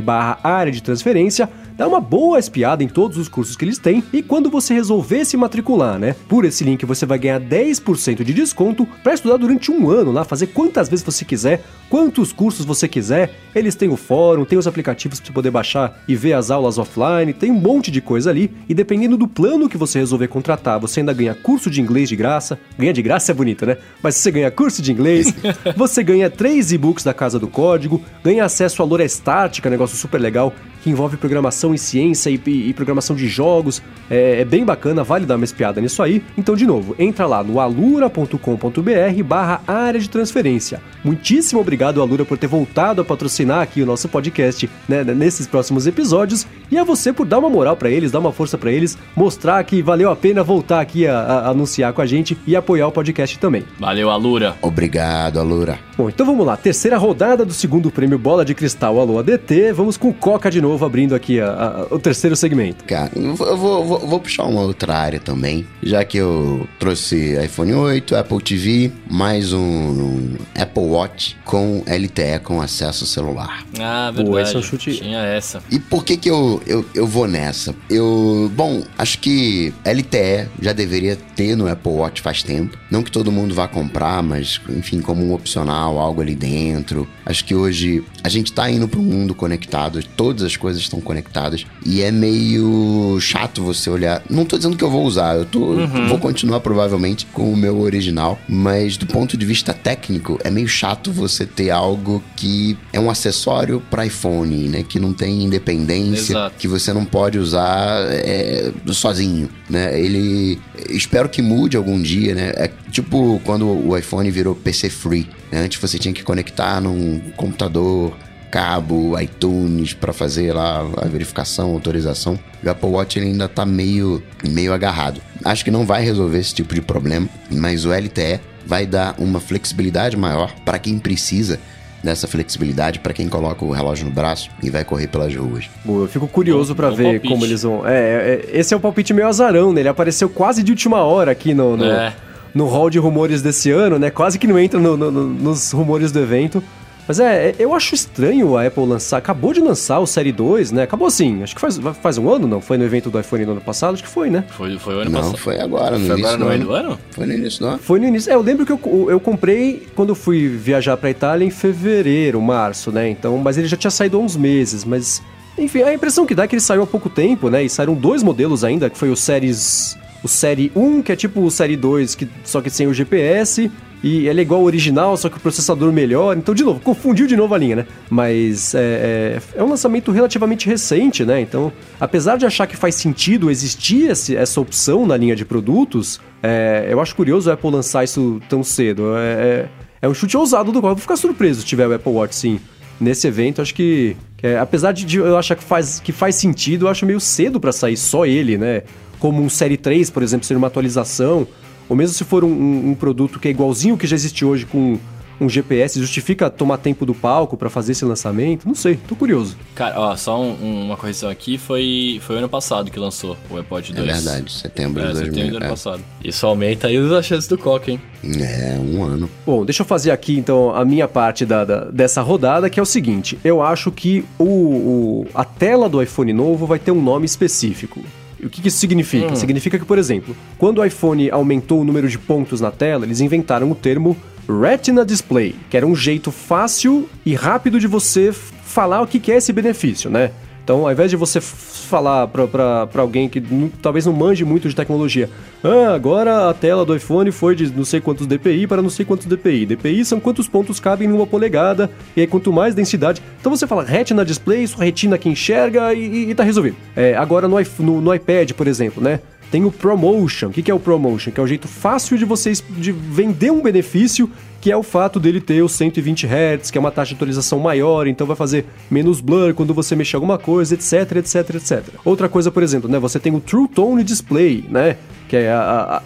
[SPEAKER 1] barra área de transferência, dá uma boa espiada em todos os cursos que eles têm e quando você resolver se matricular, né? Por esse link você vai ganhar 10% de desconto para estudar durante um ano lá, fazer quantas vezes você quiser, quantos cursos você quiser. Eles têm o fórum, tem os aplicativos para você poder baixar e ver as aulas offline, tem um monte de coisa ali. E dependendo do plano que você resolver contratar, você ainda ganha curso de inglês de graça. Ganha de graça é bonito, né? Mas você ganha curso de inglês, você ganha três e-books da Casa do Código, ganha acesso à Lore Estática, negócio super legal, que envolve programação e ciência e, e, e programação de jogos. É, é, bem bacana, vale dar uma espiada nisso aí. Então, de novo, entra lá no alura.com.br barra área de transferência. Muitíssimo obrigado, Alura, por ter voltado a patrocinar aqui o nosso podcast né, nesses próximos episódios. E a você por dar uma moral para eles, dar uma força para eles, mostrar que valeu a pena voltar aqui a, a, anunciar com a gente e apoiar o podcast também.
[SPEAKER 2] Valeu, Alura.
[SPEAKER 3] Obrigado, Alura.
[SPEAKER 1] Bom, então vamos lá. Terceira rodada do segundo prêmio Bola de Cristal Alô ADT. Vamos com Coca de novo, abrindo aqui a, a, o terceiro segmento.
[SPEAKER 3] Cara, eu vou, vou, vou, puxar uma outra área também. Já que eu trouxe iPhone 8, Apple TV, mais um, um Apple Watch com LTE com acesso celular.
[SPEAKER 2] Ah, verdade. Pô, esse é um chute. Tinha essa.
[SPEAKER 3] E por que que eu, eu, eu vou nessa? Eu, bom, acho que LTE já deveria ter no Apple Watch faz tempo. Não que todo mundo vá comprar, mas enfim, como um opcional algo ali dentro. Acho que hoje a gente tá indo para um mundo conectado, todas as coisas estão conectadas e é meio chato você olhar. Não tô dizendo que eu vou usar, eu tô, uhum. vou continuar provavelmente com o meu original, mas do ponto de vista técnico é meio chato você ter algo que é um acessório para iPhone, né, que não tem independência, Exato. Que você não pode usar é, sozinho, né? Ele espero que mude algum dia, né? É tipo quando o iPhone virou PC free. Né? Antes você tinha que conectar num computador, cabo, iTunes para fazer lá a verificação, autorização. O Apple Watch ele ainda está meio, meio agarrado. Acho que não vai resolver esse tipo de problema, mas o LTE vai dar uma flexibilidade maior para quem precisa dessa flexibilidade para quem coloca o relógio no braço e vai correr pelas ruas.
[SPEAKER 1] Boa, eu fico curioso para ver palpite. como eles vão. É, é, esse é o palpite meio azarão, né? Ele apareceu quase de última hora aqui no, no, é no hall de rumores desse ano, né? Quase que não entra no, no, nos rumores do evento. Mas é, é, eu acho estranho a Apple lançar. Acabou de lançar o Série 2, né? Acabou assim. Acho que faz, faz um ano, não? Foi no evento do iPhone no ano passado? Acho que foi, né?
[SPEAKER 2] Foi, foi o ano
[SPEAKER 3] não,
[SPEAKER 2] passado.
[SPEAKER 3] Não, foi agora, no foi início agora no meio do ano. Foi no início do ano.
[SPEAKER 1] Foi no início. É, eu lembro que eu, eu comprei quando eu fui viajar pra Itália em fevereiro, março, né? Então, mas ele já tinha saído há uns meses, mas. Enfim, a impressão que dá é que ele saiu há pouco tempo, né? E saíram dois modelos ainda, que foi o Series o Série 1, que é tipo o Série 2, que, só que sem o GPS, e ele é igual ao original, só que o processador melhor. Então, de novo, confundiu de novo a linha, né? Mas é, é, é um lançamento relativamente recente, né? Então, apesar de achar que faz sentido existir esse, essa opção na linha de produtos, é, eu acho curioso a Apple lançar isso tão cedo. É, é, é um chute ousado do qual eu vou ficar surpreso se tiver o Apple Watch, sim. Nesse evento, acho que, é, apesar de, de eu achar que faz, que faz sentido, eu acho meio cedo para sair só ele, né? como um Série 3, por exemplo, ser uma atualização, ou mesmo se for um, um, um produto que é igualzinho o que já existe hoje com um GPS, justifica tomar tempo do palco para fazer esse lançamento? Não sei, tô curioso.
[SPEAKER 2] Cara, ó, só um, uma correção aqui, foi, foi ano passado que lançou o iPod 2.
[SPEAKER 3] É verdade, setembro de é, 2000. Setembro do ano
[SPEAKER 2] é. passado. Isso aumenta aí as chances do Coca, hein?
[SPEAKER 3] É, um ano.
[SPEAKER 1] Bom, deixa eu fazer aqui então a minha parte da, da dessa rodada, que é o seguinte: eu acho que o, o, a tela do iPhone novo vai ter um nome específico. O que, que isso significa? Hum. Significa que, por exemplo, quando o iPhone aumentou o número de pontos na tela, eles inventaram o termo Retina Display, que era um jeito fácil e rápido de você falar o que é esse benefício, né? Então, ao invés de você falar para alguém que talvez não manje muito de tecnologia, ah, agora a tela do iPhone foi de não sei quantos dpi para não sei quantos dpi. dpi são quantos pontos cabem numa polegada, e aí quanto mais densidade. Então você fala retina display, sua retina que enxerga e, e, e tá resolvido. É, agora no, no, no iPad, por exemplo, né? Tem o Promotion. O que é o Promotion? Que é o jeito fácil de vocês de vender um benefício, que é o fato dele ter os 120 Hz, que é uma taxa de atualização maior, então vai fazer menos blur quando você mexer alguma coisa, etc, etc, etc. Outra coisa, por exemplo, né? Você tem o True Tone Display, né? Que é a,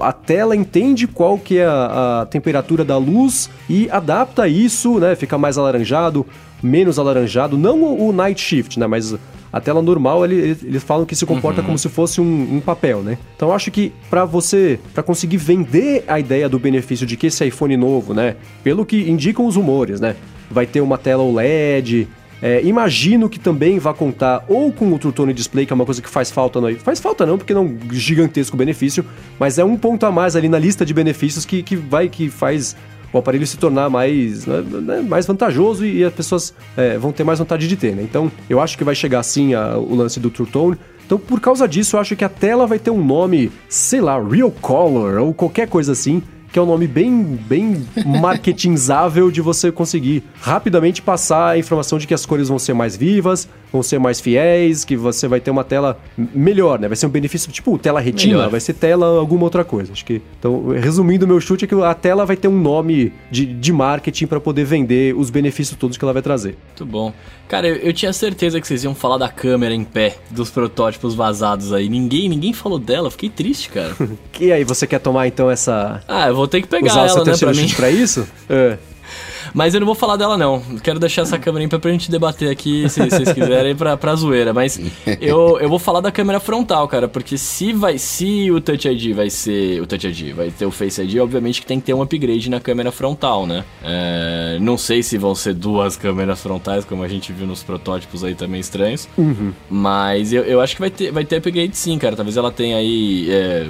[SPEAKER 1] a, a, tela entende qual que é a, a, temperatura da luz e adapta isso, né? Fica mais alaranjado, menos alaranjado, não o, o night shift, né? Mas a tela normal, ele, eles falam que se comporta uhum. como se fosse um, um, papel, né? Então eu acho que para você, para conseguir vender a ideia do benefício de que esse iPhone novo, né? Pelo que indicam os rumores, né? Vai ter uma tela OLED, é, imagino que também vai contar ou com o True Tone Display, que é uma coisa que faz falta no Faz falta não, porque não é um gigantesco benefício, mas é um ponto a mais ali na lista de benefícios que, que vai que faz o aparelho se tornar mais, né, né, mais vantajoso e, as pessoas é, vão ter mais vontade de ter, né? Então, eu acho que vai chegar sim o lance do True Tone. Então, por causa disso, eu acho que a tela vai ter um nome, sei lá, Real Color ou qualquer coisa assim, que é um nome bem, bem marketinzável de você conseguir rapidamente passar a informação de que as cores vão ser mais vivas, vão ser mais fiéis, que você vai ter uma tela melhor, né? Vai ser um benefício tipo tela retina, melhor. vai ser tela alguma outra coisa. Acho que então, resumindo meu chute é que a tela vai ter um nome de, de marketing para poder vender os benefícios todos que ela vai trazer.
[SPEAKER 2] Muito bom. Cara, eu, eu, tinha certeza que vocês iam falar da câmera em pé, dos protótipos vazados aí. Ninguém, ninguém falou dela, fiquei triste, cara.
[SPEAKER 1] e aí, você quer tomar então essa
[SPEAKER 2] Ah, eu vou ter que pegar Usar ela, né, pra mim.
[SPEAKER 1] pra isso? É.
[SPEAKER 2] Mas eu não vou falar dela, não. Quero deixar essa câmera pra gente debater aqui, se vocês quiserem, pra, pra zoeira. Mas eu, eu vou falar da câmera frontal, cara, porque se vai se o Touch ID vai ser. O Touch ID vai ter o Face ID, obviamente que tem que ter um upgrade na câmera frontal, né? É, não sei se vão ser duas câmeras frontais, como a gente viu nos protótipos aí também estranhos.
[SPEAKER 1] Uhum.
[SPEAKER 2] Mas eu, eu acho que vai ter, vai ter upgrade sim, cara. Talvez ela tenha aí. É,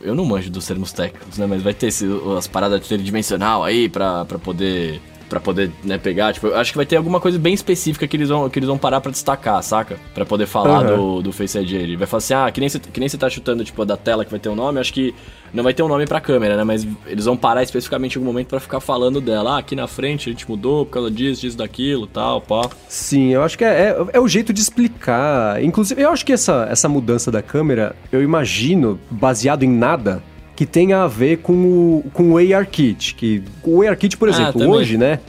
[SPEAKER 2] eu não manjo dos termos técnicos, né? Mas vai ter esse, as paradas tridimensional aí pra, pra poder para poder, né, pegar. Tipo, acho que vai ter alguma coisa bem específica que eles vão, que eles vão parar para destacar, saca? para poder falar uhum. do, do Face ID. Ele vai falar assim, ah, que nem, você, que nem você tá chutando, tipo, da tela que vai ter um nome, acho que não vai ter um nome pra câmera, né? Mas eles vão parar especificamente em algum momento para ficar falando dela. Ah, aqui na frente a gente mudou por causa disso, disso, daquilo, tal, pá.
[SPEAKER 1] Sim, eu acho que é, é, é, o jeito de explicar. Inclusive, eu acho que essa, essa mudança da câmera, eu imagino, baseado em nada, que tenha a ver com o, com o ARKit. Que o ARKit, por ah, exemplo, ah, hoje, né?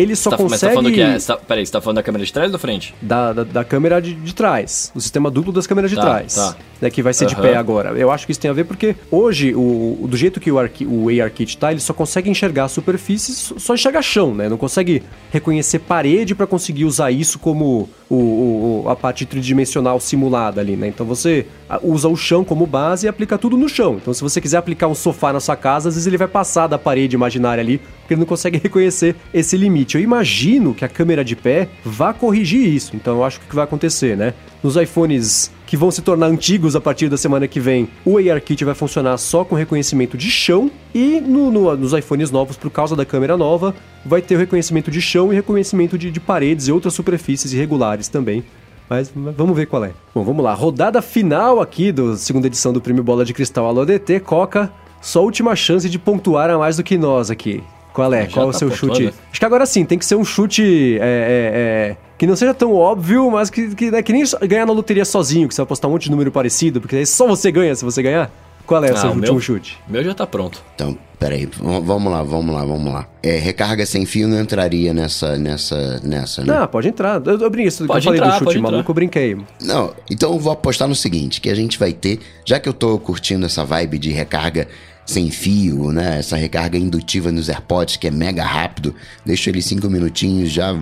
[SPEAKER 1] Ele só tá, consegue. Mas tá
[SPEAKER 2] falando que é, tá, peraí, você tá falando da câmera de trás ou da frente?
[SPEAKER 1] Da, da, da câmera de, de, trás. O sistema duplo das câmeras de tá, trás. Tá. Né, que vai ser uhum. de pé agora. Eu acho que isso tem a ver porque hoje, o, do jeito que o, Arqui, o ARKit tá, ele só consegue enxergar superfícies, só enxerga chão, né? Não consegue reconhecer parede para conseguir usar isso como o, o, a parte tridimensional simulada ali, né? Então você usa o chão como base e aplica tudo no chão. Então se você quiser aplicar um sofá na sua casa, às vezes ele vai passar da parede imaginária ali, porque ele não consegue reconhecer esse limite. Eu imagino que a câmera de pé vá corrigir isso. Então eu acho que que vai acontecer, né? Nos iPhones que vão se tornar antigos a partir da semana que vem, o ARKit vai funcionar só com reconhecimento de chão e no, no, nos iPhones novos, por causa da câmera nova, vai ter o reconhecimento de chão e reconhecimento de, de paredes e outras superfícies irregulares também. Mas vamos ver qual é. Bom, vamos lá. Rodada final aqui da segunda edição do Prêmio Bola de Cristal Alô DT. Coca, só última chance de pontuar a mais do que nós aqui. Qual é? Já qual tá é o seu chute? Acho que agora sim, tem que ser um chute é, é, é, que não seja tão óbvio, mas que, que, né, que nem ganhar na loteria sozinho, que você vai apostar um monte de número parecido, porque aí só você ganha se você ganhar. Qual é o ah, seu o último meu, chute?
[SPEAKER 2] meu já tá pronto.
[SPEAKER 3] Então, peraí, vamos lá, vamos lá, vamos lá. É, recarga sem fio não entraria nessa, nessa, nessa, né?
[SPEAKER 1] Não, pode entrar. Eu, eu brinquei, pode eu falei entrar, do chute maluco, eu brinquei.
[SPEAKER 3] Não, então eu vou apostar no seguinte, que a gente vai ter, já que eu tô curtindo essa vibe de recarga sem fio, né? Essa recarga indutiva nos AirPods que é mega rápido. Deixa ele cinco minutinhos, já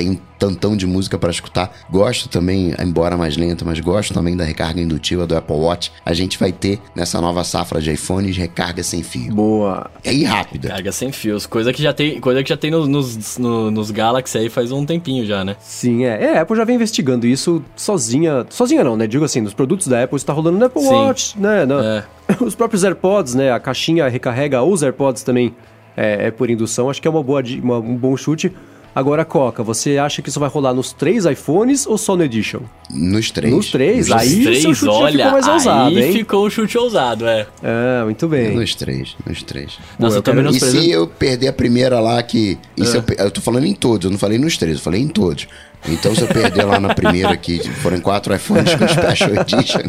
[SPEAKER 3] tem um tantão de música para escutar. Gosto também, embora mais lenta, mas gosto também da recarga indutiva do Apple Watch. A gente vai ter nessa nova safra de iPhones recarga sem fio.
[SPEAKER 1] Boa.
[SPEAKER 3] É e rápida.
[SPEAKER 2] Recarga sem fios, coisa que já tem, coisa que já tem nos, nos, nos Galaxy aí faz um tempinho já, né?
[SPEAKER 1] Sim, é. É, a Apple já vem investigando isso sozinha. Sozinha não, né? Digo assim, nos produtos da Apple está rolando no Apple Sim. Watch, né? No, é. Os próprios AirPods, né? A caixinha recarrega os AirPods também é, é por indução. Acho que é uma boa, uma, um bom chute. Agora, Coca, você acha que isso vai rolar nos três iPhones ou só no Edition?
[SPEAKER 3] Nos três.
[SPEAKER 1] Nos três?
[SPEAKER 2] Nos
[SPEAKER 1] aí
[SPEAKER 2] três,
[SPEAKER 1] seu chute
[SPEAKER 2] olha,
[SPEAKER 1] ficou mais ousado,
[SPEAKER 2] aí
[SPEAKER 1] hein?
[SPEAKER 2] ficou um chute ousado, é.
[SPEAKER 1] Ah, muito bem.
[SPEAKER 3] Nos três, nos três.
[SPEAKER 2] Nossa,
[SPEAKER 1] eu
[SPEAKER 2] eu tô
[SPEAKER 1] quero-
[SPEAKER 3] E
[SPEAKER 2] menosprezando.
[SPEAKER 3] se eu perder a primeira lá que. e se eu, eu tô falando em todos, eu não falei nos três, eu falei em todos. Então, se eu perder lá na primeira, que forem quatro iPhones com Special Edition,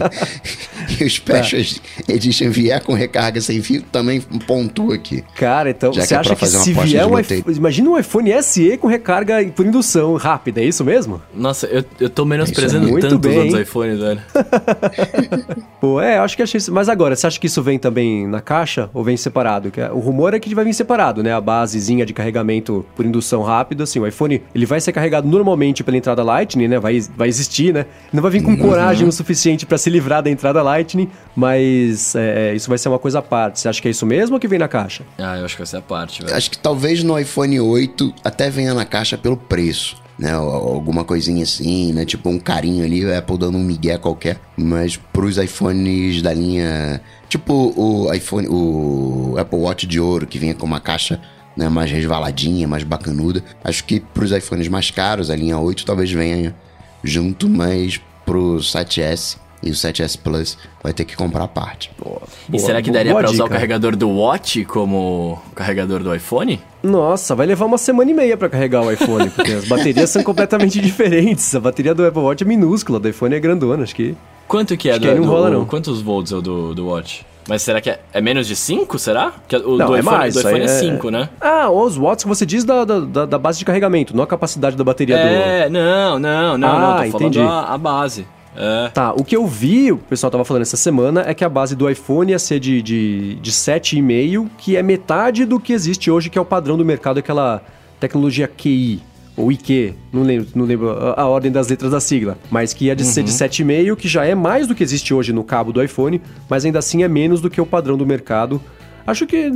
[SPEAKER 3] e o Special Edition vier com recarga sem fio, também pontua aqui.
[SPEAKER 1] Cara, então
[SPEAKER 3] Já que
[SPEAKER 1] você
[SPEAKER 3] é
[SPEAKER 1] acha
[SPEAKER 3] pra
[SPEAKER 1] que
[SPEAKER 3] fazer uma
[SPEAKER 1] se vier um iPhone. Imagina um iPhone SE com recarga por indução rápida, é isso mesmo?
[SPEAKER 2] Nossa, eu, eu tô menosprezando
[SPEAKER 1] muito
[SPEAKER 2] tanto
[SPEAKER 1] bem,
[SPEAKER 2] os iPhones, velho.
[SPEAKER 1] Pô, é, eu acho que achei isso. Mas agora, você acha que isso vem também na caixa ou vem separado? Que é- O rumor é que vai vir separado, né? A basezinha de carregamento por indução rápida, assim, o iPhone, ele vai ser carregado normalmente pela entrada Lightning, né? Vai, vai existir, né? Não vai vir com coragem o suficiente pra se livrar da entrada Lightning, mas é, isso vai ser uma coisa à parte. Você acha que é isso mesmo ou que vem na caixa?
[SPEAKER 2] Ah, eu acho que essa é a parte, velho.
[SPEAKER 3] Acho que talvez no iPhone 8 até venha na caixa pelo preço. Né, alguma coisinha assim, né? Tipo um carinho ali, a Apple dando um migué qualquer. Mas pros iPhones da linha. Tipo o iPhone, o Apple Watch de ouro, que vinha com uma caixa né, mais resvaladinha, mais bacanuda. Acho que pros iPhones mais caros, a linha 8 talvez venha junto, mas pro 7S e o 7S Plus vai ter que comprar a parte.
[SPEAKER 2] E será que daria
[SPEAKER 1] boa
[SPEAKER 2] pra usar o carregador do Watch como o carregador do iPhone?
[SPEAKER 1] Nossa, vai levar uma semana e meia pra carregar o iPhone, porque as baterias são completamente diferentes. A bateria do Apple Watch é minúscula, do iPhone é grandona, acho que.
[SPEAKER 2] Quanto que é
[SPEAKER 1] Acho
[SPEAKER 2] do,
[SPEAKER 1] que não
[SPEAKER 2] do-
[SPEAKER 1] rola, não.
[SPEAKER 2] Quantos volts é o do, do Watch? Mas será que é, é menos de 5, será? Que o
[SPEAKER 1] Não,
[SPEAKER 2] do
[SPEAKER 1] é
[SPEAKER 2] iPhone,
[SPEAKER 1] mais.
[SPEAKER 2] do iPhone é 5, né?
[SPEAKER 1] Ah, os watts que você diz da, da, da- base de carregamento, não a capacidade da bateria do.
[SPEAKER 2] É, não, não, não,
[SPEAKER 1] Ah,
[SPEAKER 2] não. Tô
[SPEAKER 1] entendi.
[SPEAKER 2] falando a, a base. É.
[SPEAKER 1] Tá, o que eu vi, o pessoal tava falando essa semana, é que a base do iPhone ia ser de, de, de 7,5, que é metade do que existe hoje, que é o padrão do mercado, aquela tecnologia QI, ou IQ, não lembro, não lembro a, a ordem das letras da sigla, mas que ia de ser de 7,5, que já é mais do que existe hoje no cabo do iPhone, mas ainda assim é menos do que o padrão do mercado. Acho que,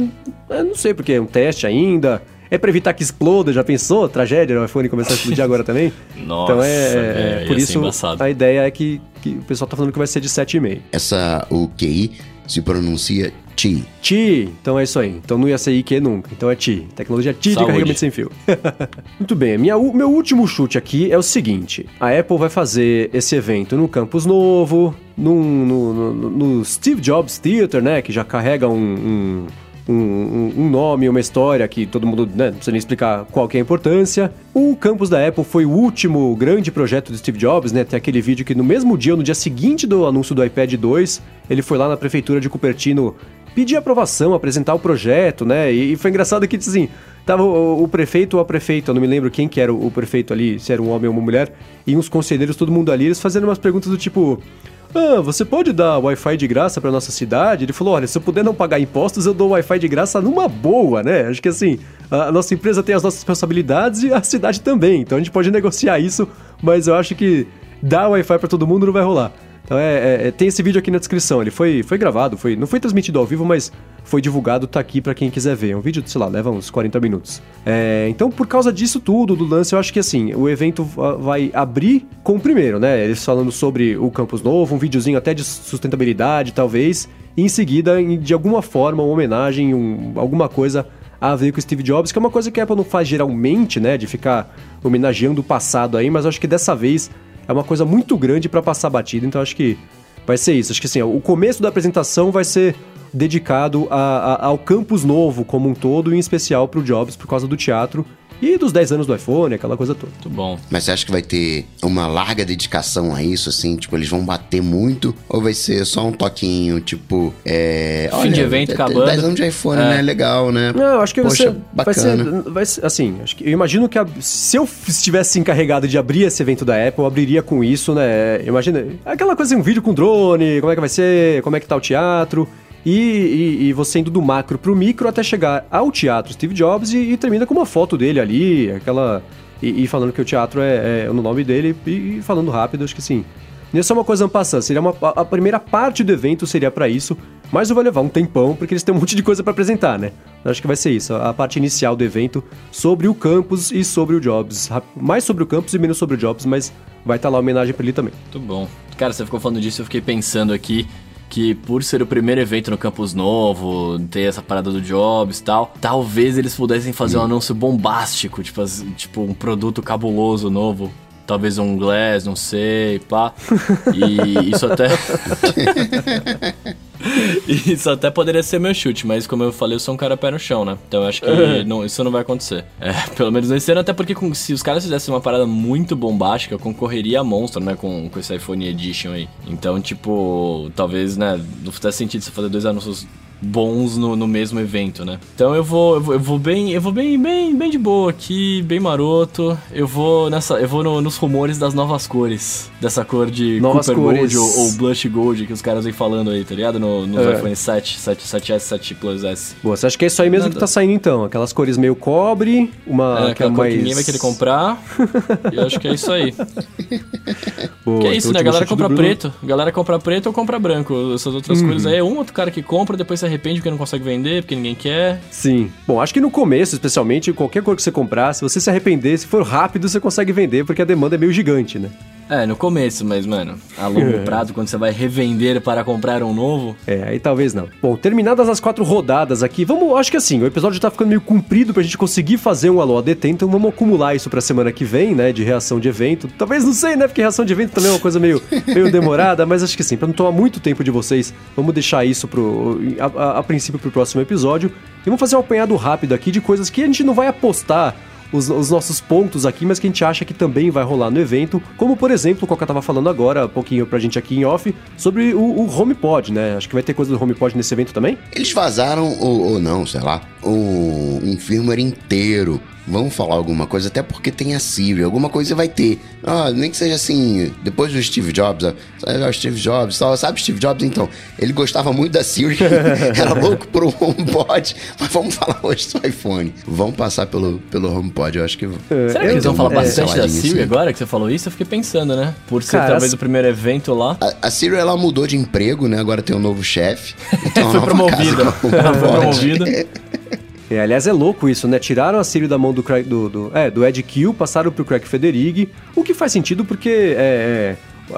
[SPEAKER 1] não sei porque é um teste ainda, é pra evitar que exploda, já pensou? Tragédia, o iPhone começar a explodir agora também?
[SPEAKER 2] Nossa,
[SPEAKER 1] então é, é,
[SPEAKER 2] ia
[SPEAKER 1] por isso
[SPEAKER 2] embaçado.
[SPEAKER 1] a ideia é que, que o pessoal tá falando que vai ser de 7,5.
[SPEAKER 3] Essa, o QI, se pronuncia TI.
[SPEAKER 1] TI, então é isso aí. Então não ia ser IQ nunca. Então é TI. Tecnologia TI de carregamento sem fio. Muito bem, minha, meu último chute aqui é o seguinte: a Apple vai fazer esse evento no campus novo, num- no, no- no Steve Jobs Theater, né? Que já carrega um. um um, um- nome, uma história que todo mundo né, não precisa nem explicar qual que é a importância. O campus da Apple foi o último grande projeto do Steve Jobs, né? Tem aquele vídeo que no mesmo dia, no dia seguinte do anúncio do iPad 2, ele foi lá na prefeitura de Cupertino pedir aprovação, apresentar o projeto, né? E, e foi engraçado que, assim, tava o, o prefeito ou a prefeita, eu não me lembro quem que era o, o prefeito ali, se era um homem ou uma mulher, e uns conselheiros, todo mundo ali, eles fazendo umas perguntas do tipo... Ah, você pode dar Wi-Fi de graça pra nossa cidade? Ele falou, olha, se eu puder não pagar impostos, eu dou Wi-Fi de graça numa boa, né? Acho que assim, a nossa empresa tem as nossas responsabilidades e a cidade também, então a gente pode negociar isso, mas eu acho que dar Wi-Fi pra todo mundo não vai rolar. Então é, é- é- tem esse vídeo aqui na descrição. Ele foi, foi gravado, foi, não foi transmitido ao vivo, mas foi divulgado, tá aqui pra quem quiser ver. É um vídeo, sei lá, leva uns 40 minutos. É, então, por causa disso tudo, do lance, eu acho que assim, o evento va- vai abrir com o primeiro, né? Eles falando sobre o campus novo, um videozinho até de sustentabilidade, talvez. E em seguida, de alguma forma, uma homenagem, um- alguma coisa a ver com Steve Jobs, que é uma coisa que a Apple não faz geralmente, né? De ficar homenageando o passado aí, mas acho que dessa vez é uma coisa muito grande pra passar batida, então acho que vai ser isso. Acho que assim, o começo da apresentação vai ser dedicado a- a- ao campus novo como um todo, e em especial pro Jobs, por causa do teatro e dos 10 anos do iPhone, aquela coisa toda.
[SPEAKER 2] Muito bom.
[SPEAKER 3] Mas você acha que vai ter uma larga dedicação a isso, assim? Tipo, eles vão bater muito? Ou vai ser só um toquinho, tipo... É,
[SPEAKER 2] Fim de evento, acabando.
[SPEAKER 3] 10 anos de iPhone,
[SPEAKER 2] É.
[SPEAKER 3] né? Legal, né?
[SPEAKER 1] Não, eu acho que
[SPEAKER 3] Poxa,
[SPEAKER 1] você vai ser,
[SPEAKER 3] bacana.
[SPEAKER 1] vai ser assim, acho que eu imagino que a- se eu estivesse encarregado de abrir esse evento da Apple, eu abriria com isso, né? Imagina, aquela coisa, um vídeo com drone, como é que vai ser, como é que tá o teatro, e, e- e você indo do macro pro micro até chegar ao teatro Steve Jobs e, e termina com uma foto dele ali, aquela... E, falando que o teatro é, é no nome dele e, falando rápido, acho que sim. Isso é uma coisa passando, seria uma, a primeira parte do evento seria pra isso, mas vai levar um tempão porque eles têm um monte de coisa pra apresentar, né? Acho que vai ser isso, a parte inicial do evento sobre o campus e sobre o Jobs, mais sobre o campus e menos sobre o Jobs, mas vai estar lá a homenagem pra ele também.
[SPEAKER 2] Muito bom. Cara, você ficou falando disso, eu fiquei pensando aqui que por ser o primeiro evento no campus novo, ter essa parada do Jobs e tal, talvez eles pudessem fazer um anúncio bombástico, tipo, tipo um produto cabuloso novo. Talvez um Glass, não sei, pá. E isso até. Isso até poderia ser meu chute, mas como eu falei, eu sou um cara pé no chão, né? Então eu acho que não, isso não vai acontecer. É, pelo menos nesse ano, até porque com- se os caras fizessem uma parada muito bombástica, eu concorreria a monstro, né? Com, com esse iPhone Edition aí. Então, tipo, talvez, né? Não fizesse sentido você fazer dois anúncios bons no, no mesmo evento, né? Então eu vou, eu vou, eu vou bem, eu vou bem, bem, bem de boa aqui, bem maroto. Eu vou nessa, eu vou no- nos rumores das novas cores, dessa cor de
[SPEAKER 1] Novas
[SPEAKER 2] Cooper
[SPEAKER 1] cores.
[SPEAKER 2] Gold ou, ou Blush Gold que os caras vêm falando aí, tá ligado? No, nos
[SPEAKER 1] É.
[SPEAKER 2] iPhone 7, 7, 7S, 7 Plus S.
[SPEAKER 1] Boa, você acha que é isso aí mesmo
[SPEAKER 2] Nada.
[SPEAKER 1] que tá saindo então? Aquelas cores meio cobre, uma
[SPEAKER 2] É, aquela cor
[SPEAKER 1] mais...
[SPEAKER 2] que ninguém vai querer comprar. e eu acho que é isso aí.
[SPEAKER 1] Boa,
[SPEAKER 2] que é isso, né? A galera compra preto. Galera compra preto ou compra branco. Essas outras
[SPEAKER 1] Uhum.
[SPEAKER 2] cores aí é um outro cara que compra, depois se arrepende porque não consegue vender, porque ninguém quer.
[SPEAKER 1] Sim. Bom, acho que no começo, especialmente, qualquer cor que você comprar, se você se arrepender, se for rápido, você consegue vender, porque a demanda é meio gigante, né?
[SPEAKER 2] É, no começo, mas, mano, a longo prazo, quando você vai revender para comprar um novo.
[SPEAKER 1] É, aí talvez não. Bom, terminadas as quatro rodadas aqui, vamos. Acho que assim, o episódio tá ficando meio comprido pra gente conseguir fazer um Alô ADT, então vamos acumular isso pra semana que vem, né? De reação de evento. Talvez não sei, né? Porque reação de evento também é uma coisa meio, meio demorada, mas acho que sim, pra não tomar muito tempo de vocês, vamos deixar isso pro, a, a- a princípio pro próximo episódio. E vamos fazer um apanhado rápido aqui de coisas que a gente não vai apostar os, os nossos pontos aqui, mas que a gente acha que também vai rolar no evento, como por exemplo, o Coca tava falando agora, um pouquinho pra gente aqui em off, sobre o, o HomePod, né? Acho que vai ter coisa do HomePod nesse evento também.
[SPEAKER 3] Eles vazaram, ou, ou não, sei lá, um firmware inteiro. Vamos falar alguma coisa, até porque tem a Siri, alguma coisa vai ter. Ah, nem que seja assim, depois do Steve Jobs, ó, sabe, ó, Steve Jobs, tal, sabe Steve Jobs então? Ele gostava muito da Siri, era louco por um HomePod, mas vamos falar hoje do iPhone. Vamos passar pelo, pelo HomePod, eu acho que...
[SPEAKER 2] Será que eles vão falar bastante da Siri
[SPEAKER 3] assim.
[SPEAKER 2] agora que você falou isso? Eu fiquei pensando, né? Por ser
[SPEAKER 1] Cara,
[SPEAKER 2] talvez
[SPEAKER 1] as-
[SPEAKER 2] o primeiro evento lá.
[SPEAKER 3] A, a Siri, ela mudou de emprego, né? Agora tem um novo chefe. Então,
[SPEAKER 2] Foi
[SPEAKER 3] nova
[SPEAKER 2] promovida. foi promovida.
[SPEAKER 1] É, aliás, é louco isso, né? Tiraram a Siri da mão do, Craig, do, do- é, do Ed Kill, passaram pro Craig Federighi, o que faz sentido porque é, é,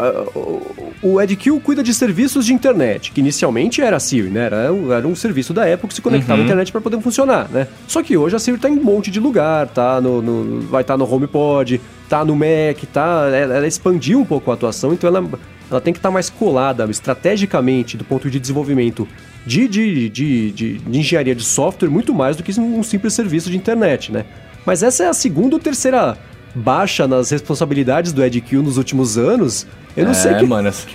[SPEAKER 1] o- Ed Kill cuida de serviços de internet, que inicialmente era a Siri, né? Era, um- era um serviço da Apple que se conectava à internet para poder funcionar, né? Só que hoje a Siri tá em um monte de lugar, tá no, no- vai estar no HomePod, tá no Mac, tá, ela, ela expandiu um pouco a atuação, então ela, ela tem que estar mais colada estrategicamente do ponto de desenvolvimento de, de, de, de, de engenharia de software muito mais do que um simples serviço de internet, né? Mas essa é a segunda ou terceira baixa nas responsabilidades do Ed Kill nos últimos anos. Eu não
[SPEAKER 2] É,
[SPEAKER 1] sei que,